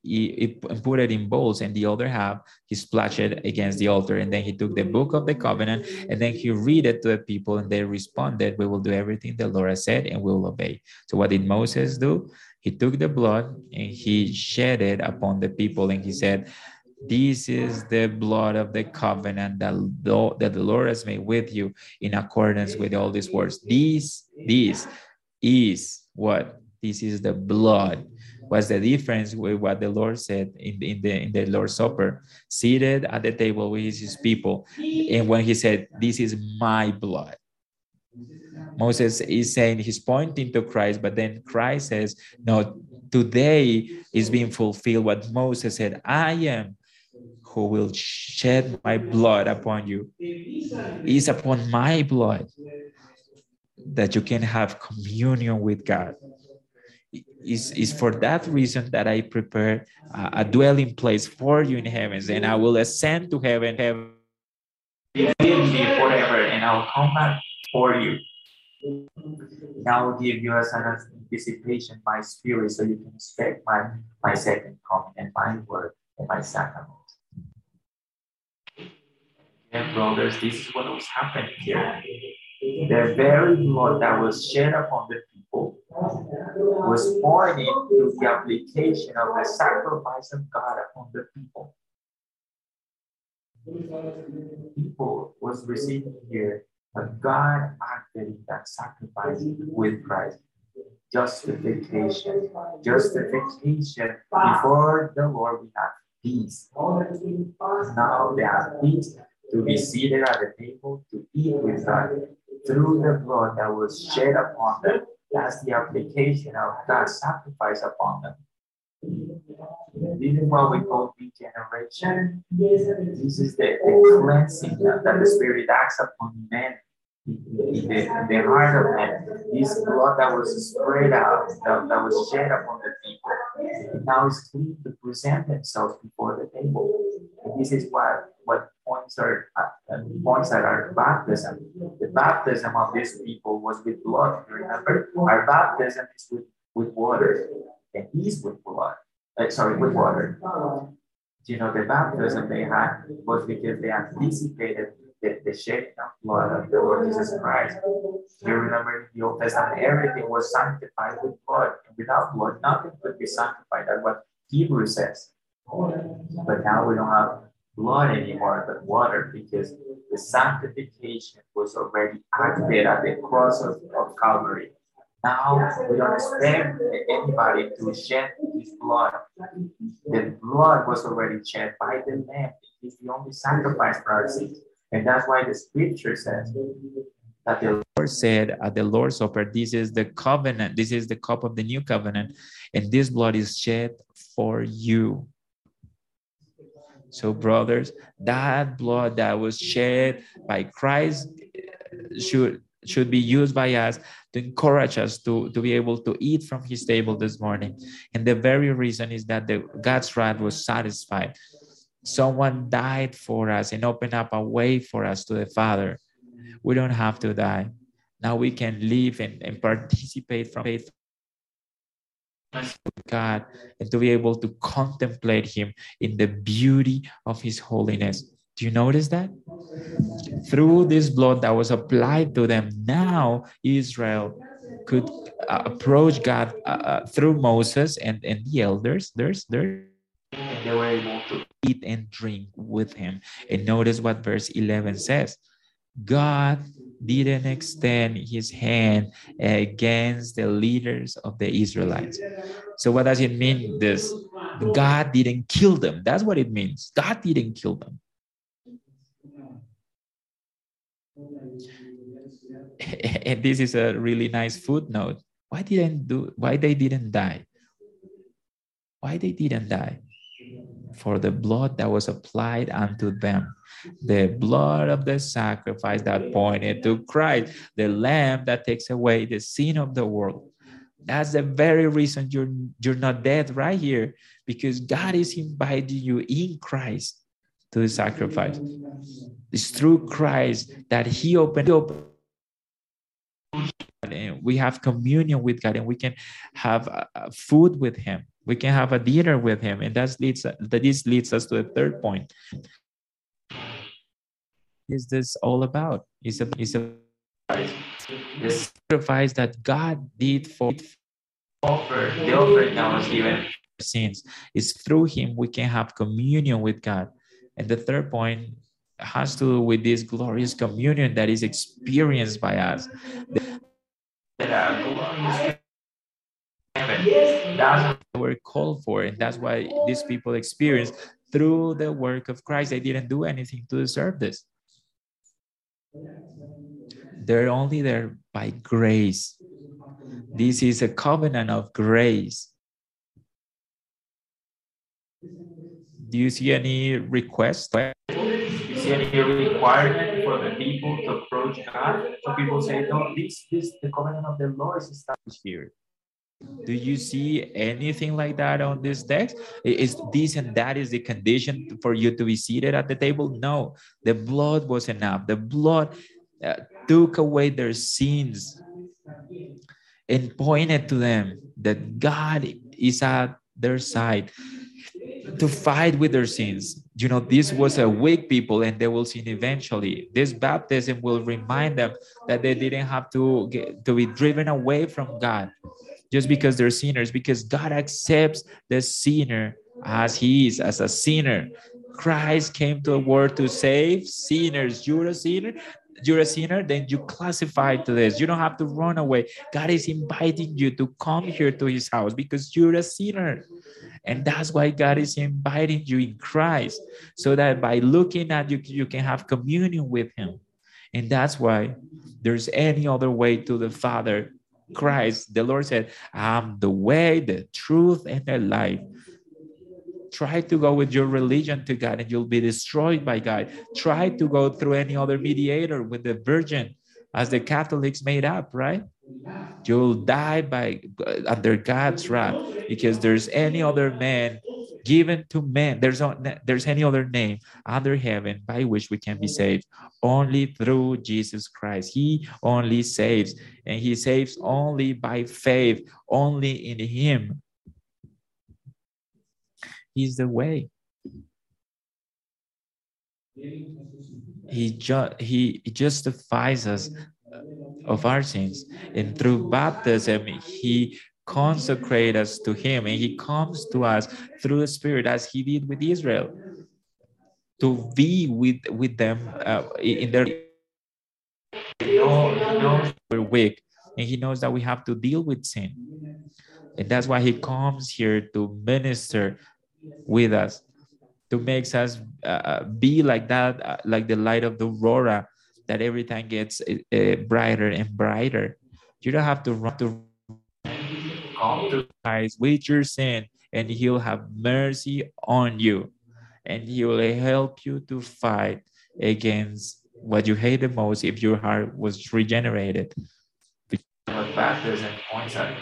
put it in bowls, and the other half he splashed it against the altar. And then he took the book of the covenant, and then he read it to the people, and they responded, "We will do everything the Lord has said, and we will obey." So what did Moses do? He took the blood and he shed it upon the people, and he said, this is the blood of the covenant that, the Lord has made with you in accordance with all these words. This, this is what this is the blood. What's the difference with what the Lord said in in the in the Lord's Supper? Seated at the table with his people, and when he said, "This is my blood," Moses is saying he's pointing to Christ, but then Christ says, "No, today is being fulfilled what Moses said. I am who will shed my blood upon you. Is upon my blood that you can have communion with God." is, is for that reason that I prepare a, a dwelling place for you in heavens, and I will ascend to heaven, heaven me forever, and I'll come back for you. I will give you as an anticipation my spirit, so you can expect my my second coming and my word and my sacrament. And brothers, this is what was happening here. The very blood that was shed upon the people was pointing to the application of the sacrifice of God upon the people. People was receiving here that God acted that sacrifice with Christ. Justification. Justification. Before the Lord, we have peace. Now they have peace to be seated at the table, to eat with God through the blood that was shed upon them. That's the application of God's sacrifice upon them. This is what we call regeneration. This is the, the cleansing that, that the Spirit acts upon men in the, in the heart of man. This blood that was spread out, that, that was shed upon the people, now is clean to present themselves before the table. And this is what, what points are uh, points that are baptism. The baptism of these people was with blood. Remember, our baptism is with, with water, and is with blood. Uh, sorry, with water. You know, the baptism they had was because they anticipated the, the shedding of blood of the Lord Jesus Christ. You remember in the Old Testament, everything was sanctified with blood. And without blood, nothing could be sanctified. That's what Hebrews says. But now we don't have blood anymore, but water, because the sanctification was already acted at the cross of, of Calvary. Now we don't expect anybody to shed his blood. The blood was already shed by the Lamb. He's the only sacrifice for our sins. And that's why the scripture says that the Lord said at the Lord's Supper, This is the covenant, this is the cup of the new covenant, and this blood is shed for you. So, brothers, that blood that was shed by Christ eh, should should be used by us to encourage us to, to be able to eat from his table this morning. And the very reason is that the God's wrath was satisfied. Someone died for us and opened up a way for us to the Father. We don't have to die. Now we can live and, and participate from faith God and to be able to contemplate Him in the beauty of His holiness. Do you notice that? Through this blood that was applied to them, now Israel could uh, approach God uh, uh, through Moses and, and the elders. There's, there's, they were able to eat and drink with him. And notice what verse 11 says God didn't extend his hand against the leaders of the Israelites. So, what does it mean? This God didn't kill them. That's what it means. God didn't kill them. And this is a really nice footnote. Why didn't do? Why they didn't die? Why they didn't die? For the blood that was applied unto them, the blood of the sacrifice that pointed to Christ, the lamb that takes away the sin of the world. That's the very reason you're you're not dead right here, because God is inviting you in Christ to the sacrifice. It's through Christ that He opened. And we have communion with God, and we can have uh, food with Him. We can have a dinner with Him, and that leads that this leads us to the third point. Is this all about? Is a is a the sacrifice that God did for offer the offer that was given sins. Is through Him we can have communion with God. And the third point has to do with this glorious communion that is experienced by us. That's what we're called for, and that's why these people experience through the work of Christ. They didn't do anything to deserve this. They're only there by grace. This is a covenant of grace. Do you see any request? Do you see any requirement for the people to approach God? Some people say, no, this, this, the covenant of the Lord is established here. Do you see anything like that on this text? Is this and that is the condition for you to be seated at the table? No, the blood was enough. The blood uh, took away their sins and pointed to them that God is at their side to fight with their sins. You know, this was a weak people and they will sin eventually. This baptism will remind them that they didn't have to get, to be driven away from God just because they're sinners, because God accepts the sinner as he is, as a sinner. Christ came to the world to save sinners. You're a sinner, you're a sinner, then you classify to this. You don't have to run away. God is inviting you to come here to his house because you're a sinner. And that's why God is inviting you in Christ, so that by looking at you, you can have communion with him. And that's why there's any other way to the Father. Christ, the Lord said, I'm the way, the truth, and the life try to go with your religion to God and you'll be destroyed by God. Try to go through any other mediator with the virgin, as the Catholics made up, right? You'll die by under God's wrath because there's any other man given to men. There's no, there's any other name under heaven by which we can be saved. Only through Jesus Christ. He only saves, and He saves only by faith, only in Him. He's the way. He, ju- he justifies us of our sins. And through baptism, he consecrates us to him and he comes to us through the Spirit as he did with Israel to be with, with them uh, in their. We're weak and he knows that we have to deal with sin. And that's why he comes here to minister with us to make us uh, be like that, uh, like the light of the aurora that every time gets uh, brighter and brighter. You don't have to run to with your sin, and He'll have mercy on you, and He will help you to fight against what you hate the most if your heart was regenerated. Baptism points at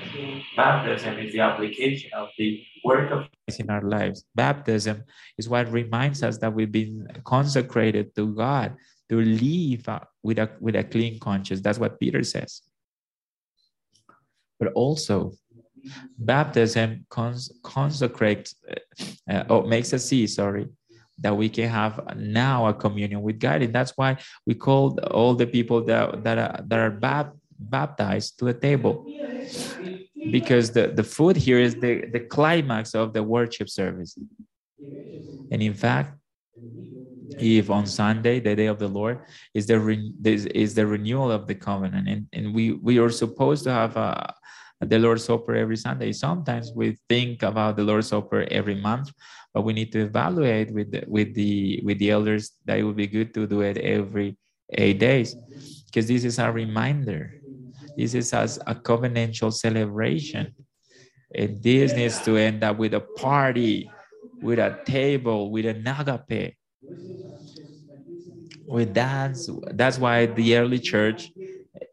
baptism is the application of the work of Christ in our lives. Baptism is what reminds us that we've been consecrated to God to live with a with a clean conscience. That's what Peter says. But also, baptism cons- consecrates uh, or makes us see. Sorry, that we can have now a communion with God, and that's why we call all the people that that are, that are baptized to the table because the, the food here is the, the climax of the worship service. And in fact, if on Sunday, the day of the Lord, is the re, is the renewal of the covenant, and, and we we are supposed to have a, the Lord's Supper every Sunday. Sometimes we think about the Lord's Supper every month, but we need to evaluate with the, with the with the elders that it would be good to do it every eight days, because this is a reminder this is as a covenantal celebration. And this needs to end up with a party, with a table, with an agape. With that, that's why the early church,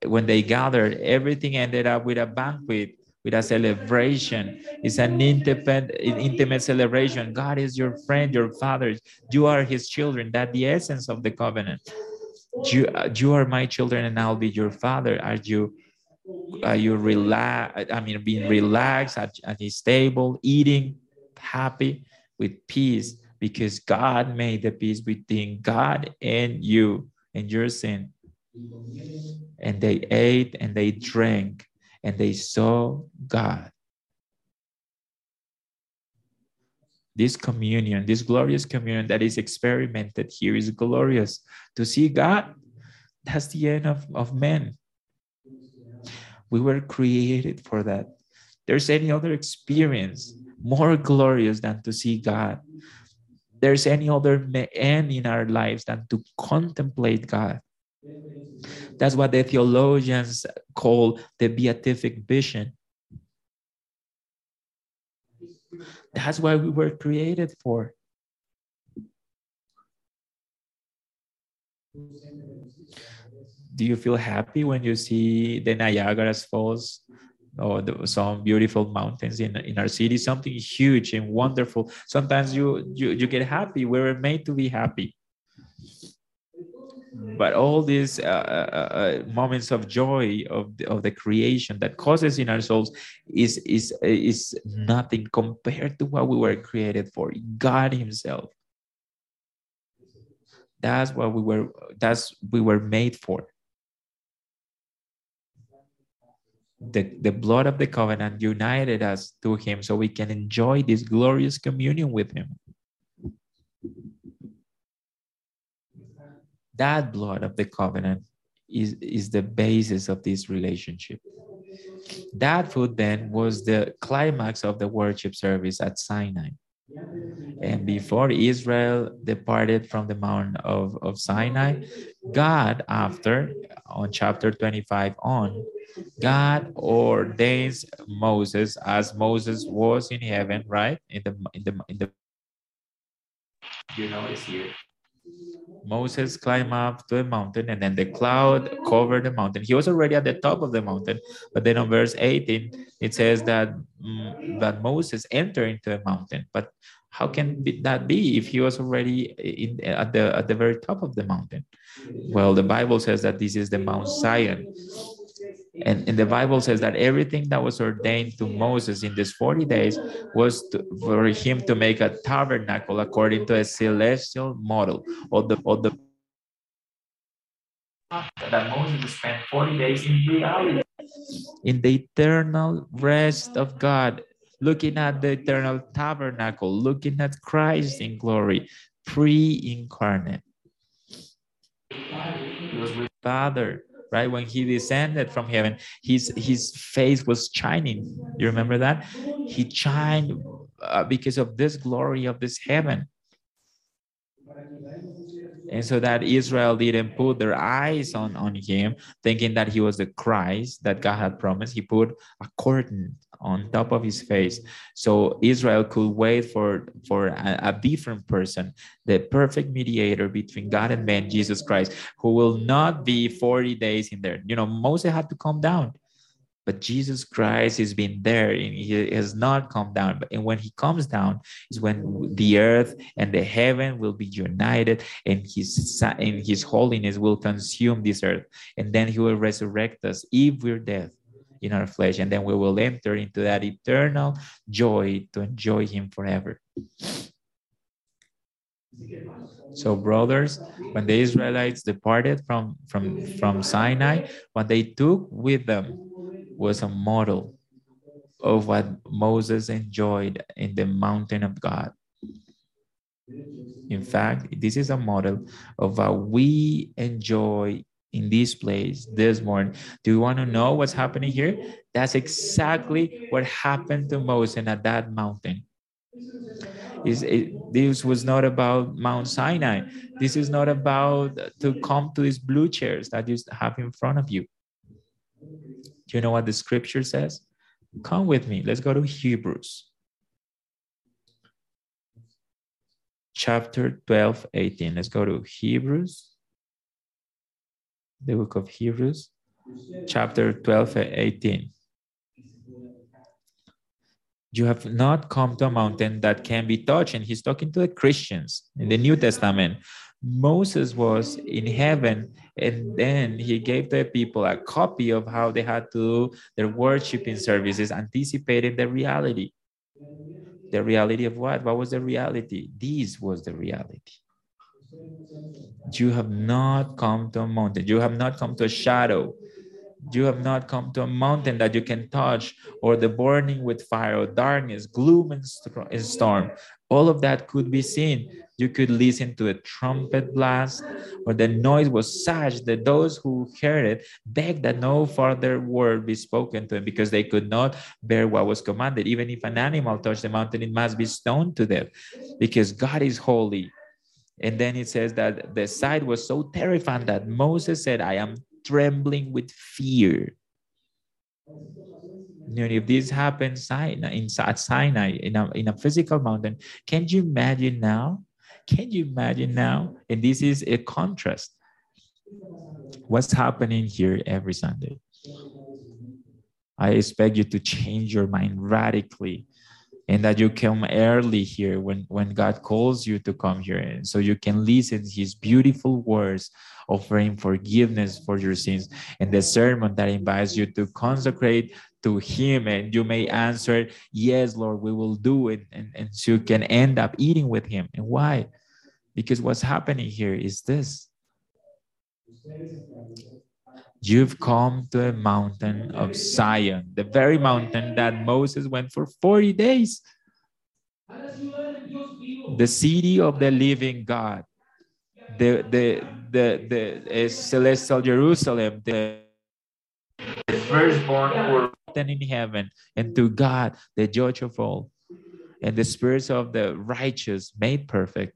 when they gathered, everything ended up with a banquet with a celebration. It's an intimate, intimate celebration. God is your friend, your father. You are his children. That the essence of the covenant. You, you are my children, and I'll be your father. Are you are you relax? I mean, being relaxed at, at his table, eating, happy, with peace, because God made the peace between God and you and your sin. And they ate and they drank and they saw God. This communion, this glorious communion that is experimented here is glorious. To see God, that's the end of, of men. We were created for that. There's any other experience more glorious than to see God. There's any other end in our lives than to contemplate God. That's what the theologians call the beatific vision. That's what we were created for. Do you feel happy when you see the Niagara Falls or the, some beautiful mountains in, in our city? Something huge and wonderful. Sometimes you, you you get happy. We were made to be happy but all these uh, uh, uh, moments of joy of the, of the creation that causes in our souls is is is nothing compared to what we were created for god himself. That's what we were that's we were made for. The, the blood of the covenant united us to him so we can enjoy this glorious communion with him that blood of the covenant is, is the basis of this relationship. That food then was the climax of the worship service at Sinai. And before Israel departed from the mountain of, of Sinai, God, after on chapter 25 on, God ordains Moses as Moses was in heaven, right? In the in the in the you know it's here Moses climbed up to a mountain and then the cloud covered the mountain. He was already at the top of the mountain, but then on verse 18, it says that, um, that Moses entered into a mountain. But how can that be if he was already in, at, the, at the very top of the mountain? Well, the Bible says that this is the Mount Zion. And, and the Bible says that everything that was ordained to Moses in these 40 days was to, for him to make a tabernacle according to a celestial model or the, or the that Moses spent 40 days in reality in the eternal rest of God, looking at the eternal tabernacle, looking at Christ in glory, pre-incarnate. He was with Father right? When he descended from heaven, his his face was shining. You remember that? He shined uh, because of this glory of this heaven. And so that Israel didn't put their eyes on, on him, thinking that he was the Christ that God had promised. He put a curtain on top of his face. So Israel could wait for, for a, a, different person, the perfect mediator between God and man, Jesus Christ, who will not be 40 days in there. You know, Moses had to come down. But Jesus Christ has been there and he has not come down. But and when he comes down is when the earth and the heaven will be united and his and his holiness will consume this earth. And then he will resurrect us if we're dead in our flesh, and then we will enter into that eternal joy to enjoy Him forever. So, brothers, when the Israelites departed from, from, from Sinai, what they took with them was a model of what Moses enjoyed in the mountain of God. In fact, this is a model of what we enjoy in this place this morning. Do you want to know what's happening here? That's exactly what happened to Moses at that mountain. Is it, this was not about Mount Sinai. This is not about to come to these blue chairs that you have in front of you. Do you know what the scripture says? Come with me. Let's go to Hebrews. Chapter 12, 18. Let's go to Hebrews the book of Hebrews, chapter 12 and 18. You have not come to a mountain that can be touched. And he's talking to the Christians in the New Testament. Moses was in heaven, and then he gave the people a copy of how they had to do their worshiping services, anticipating the reality. The reality of what? What was the reality? This was the reality. You have not come to a mountain. You have not come to a shadow you have not come to a mountain that you can touch, or the burning with fire, or darkness, gloom, and, and storm. All of that could be seen. You could listen to a trumpet blast, or the noise was such that those who heard it begged that no further word be spoken to them because they could not bear what was commanded. Even if an animal touched the mountain, it must be stoned to death because God is holy. And then it says that the sight was so terrifying that Moses said, I am trembling with fear. You know, if this happens in, at Sinai, in a, in a physical mountain, can you imagine now? Can you imagine now? And this is a contrast. What's happening here every Sunday? I expect you to change your mind radically and that you come early here when, when God calls you to come here. And so you can listen his beautiful words offering forgiveness for your sins. And the sermon that invites you to consecrate to him and you may answer yes lord we will do it. And, and so you can end up eating with him. And why? Because what's happening here is this You've come to a mountain of Zion, the very mountain that Moses went for 40 days. The city of the living God, the, the, the, the uh, celestial Jerusalem, the, the firstborn in heaven, and to God, the judge of all, and the spirits of the righteous made perfect.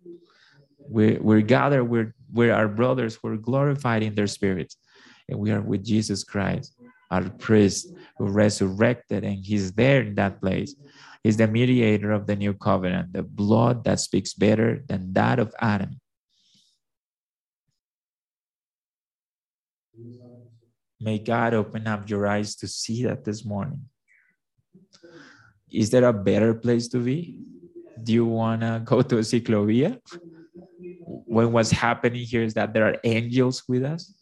We're, we're gathered, we're, we're our brothers, we're glorified in their spirits and we are with Jesus Christ, our priest who resurrected, and he's there in that place. He's the mediator of the new covenant, the blood that speaks better than that of Adam. May God open up your eyes to see that this morning. Is there a better place to be? Do you want to go to a Ciclovia? When what's happening here is that there are angels with us?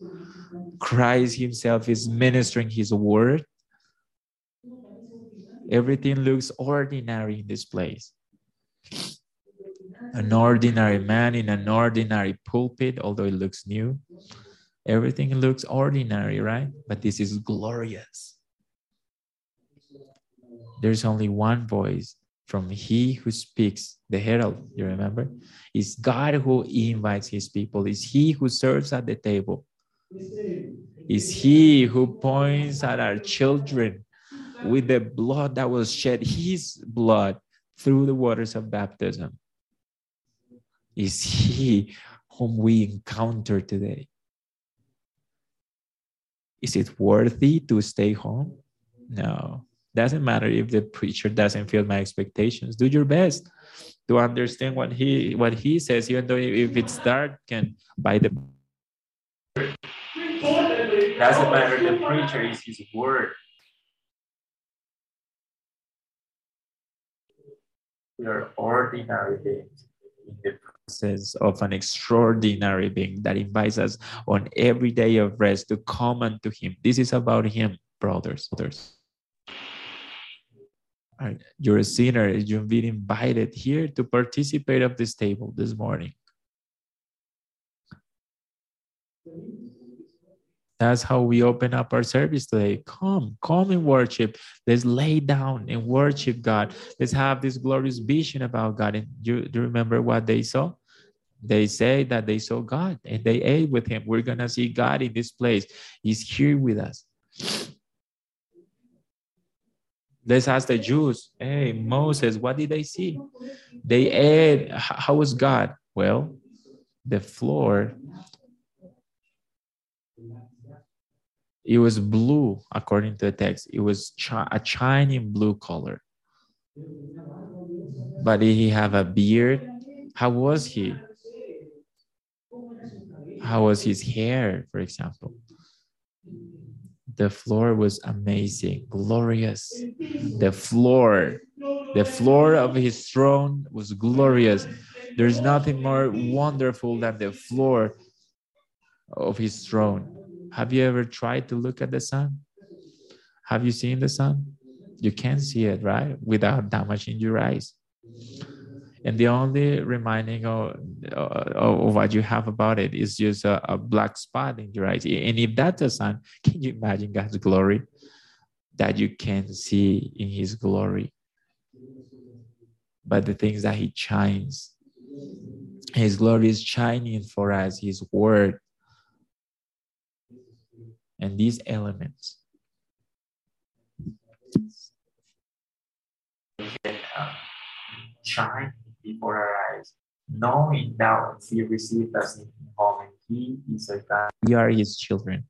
Christ Himself is ministering His word. Everything looks ordinary in this place. An ordinary man in an ordinary pulpit, although it looks new. Everything looks ordinary, right? But this is glorious. There's only one voice from he who speaks, the herald, you remember? It's God who invites his people, it's he who serves at the table is he who points at our children with the blood that was shed, his blood through the waters of baptism. Is he whom we encounter today? Is it worthy to stay home? No. Doesn't matter if the preacher doesn't feel my expectations. Do your best to understand what he what he says, even though if it's dark and by the doesn't matter the preacher is his word. We are ordinary beings in the presence of an extraordinary being that invites us on every day of rest to come unto him. This is about him, brothers. brothers. You're a sinner. You've been invited here to participate of this table this morning. That's how we open up our service today. Come, come and worship. Let's lay down and worship God. Let's have this glorious vision about God. And you, do you remember what they saw? They say that they saw God and they ate with him. We're to see God in this place. He's here with us. Let's ask the Jews, hey, Moses, what did they see? They ate. How was God? Well, the floor It was blue, according to the text. It was a shining blue color. But did he have a beard? How was he? How was his hair, for example? The floor was amazing, glorious. The floor The floor of his throne was glorious. There's nothing more wonderful than the floor of his throne. Have you ever tried to look at the sun? Have you seen the sun? You can't see it, right? Without damaging your eyes. And the only reminding of, uh, of uh, uh, what you have about it is just a, a black spot in your eyes. And if that's a sun, can you imagine God's glory that you can see in his glory? But the things that he shines, his glory is shining for us, his word. And these elements uh, shine before our eyes, knowing that He received us in home and He is a God. We are His children.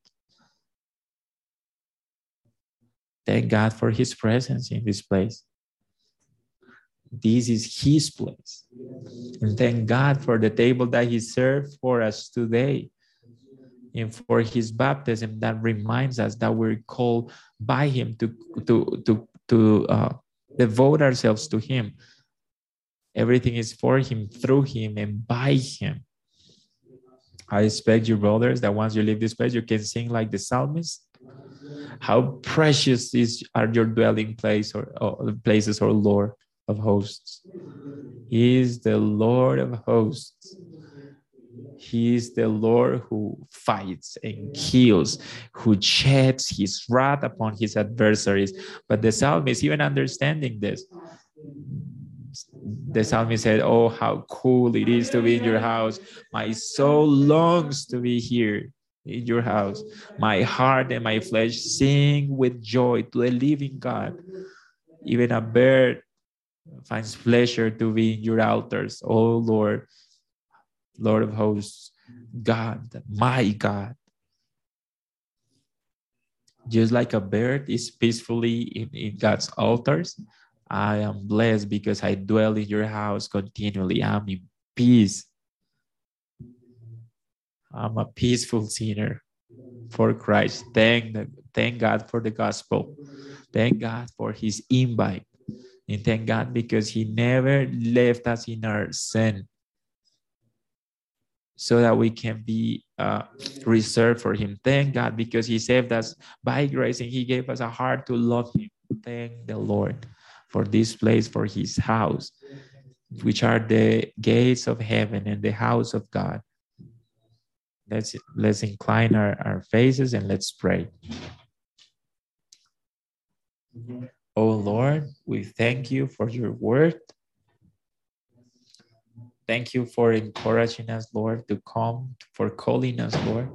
Thank God for His presence in this place. This is His place. And thank God for the table that He served for us today and for His baptism that reminds us that we're called by Him to, to, to, to uh, devote ourselves to Him. Everything is for Him, through Him, and by Him. I expect you, brothers, that once you leave this place, you can sing like the psalmist. How precious is are your dwelling place or, or places, or Lord of hosts. He is the Lord of hosts. He is the Lord who fights and kills, who sheds his wrath upon his adversaries. But the psalmist, even understanding this, the psalmist said, Oh, how cool it is to be in your house. My soul longs to be here in your house. My heart and my flesh sing with joy to the living God. Even a bird finds pleasure to be in your altars. Oh, Lord, Lord of hosts, God, my God. Just like a bird is peacefully in, in God's altars, I am blessed because I dwell in your house continually. I'm in peace. I'm a peaceful sinner for Christ. Thank, thank God for the gospel. Thank God for his invite. And thank God because he never left us in our sin so that we can be uh, reserved for him. Thank God because he saved us by grace and he gave us a heart to love him. Thank the Lord for this place, for his house, which are the gates of heaven and the house of God. Let's, let's incline our, our faces and let's pray. Oh Lord, we thank you for your word. Thank you for encouraging us, Lord, to come, for calling us, Lord,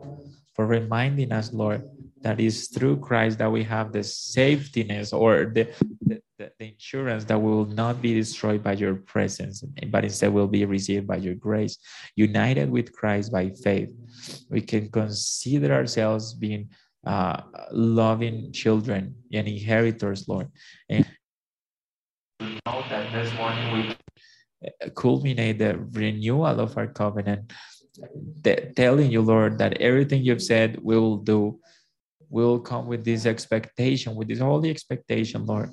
for reminding us, Lord, that it's through Christ that we have the safetyness or the, the, the, insurance that will not be destroyed by your presence, but instead will be received by your grace. United with Christ by faith, we can consider ourselves being uh, loving children and inheritors, Lord. And know that this morning we culminate the renewal of our covenant, telling you, Lord, that everything you've said we will do will come with this expectation, with this holy expectation, Lord,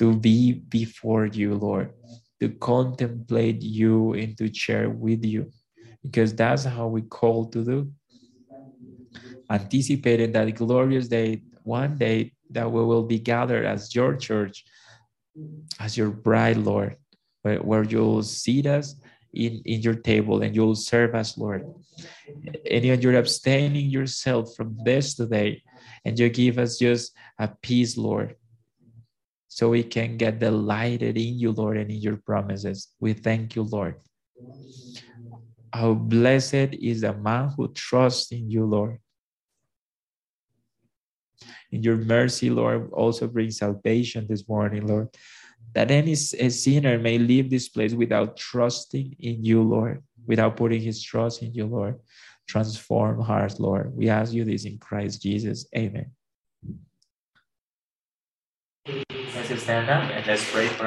to be before you, Lord, to contemplate you and to share with you, because that's how we call to do. Anticipating that glorious day, one day that we will be gathered as your church, as your bride, Lord, where, where you'll seat us in, in your table and you'll serve us, Lord. And you're abstaining yourself from this today, and you give us just a peace, Lord, so we can get delighted in you, Lord, and in your promises. We thank you, Lord. How blessed is the man who trusts in you, Lord. In your mercy, Lord, also bring salvation this morning, Lord that any sinner may leave this place without trusting in you, Lord, without putting his trust in you, Lord. Transform hearts, Lord. We ask you this in Christ Jesus. Amen. Let's stand up and let's pray for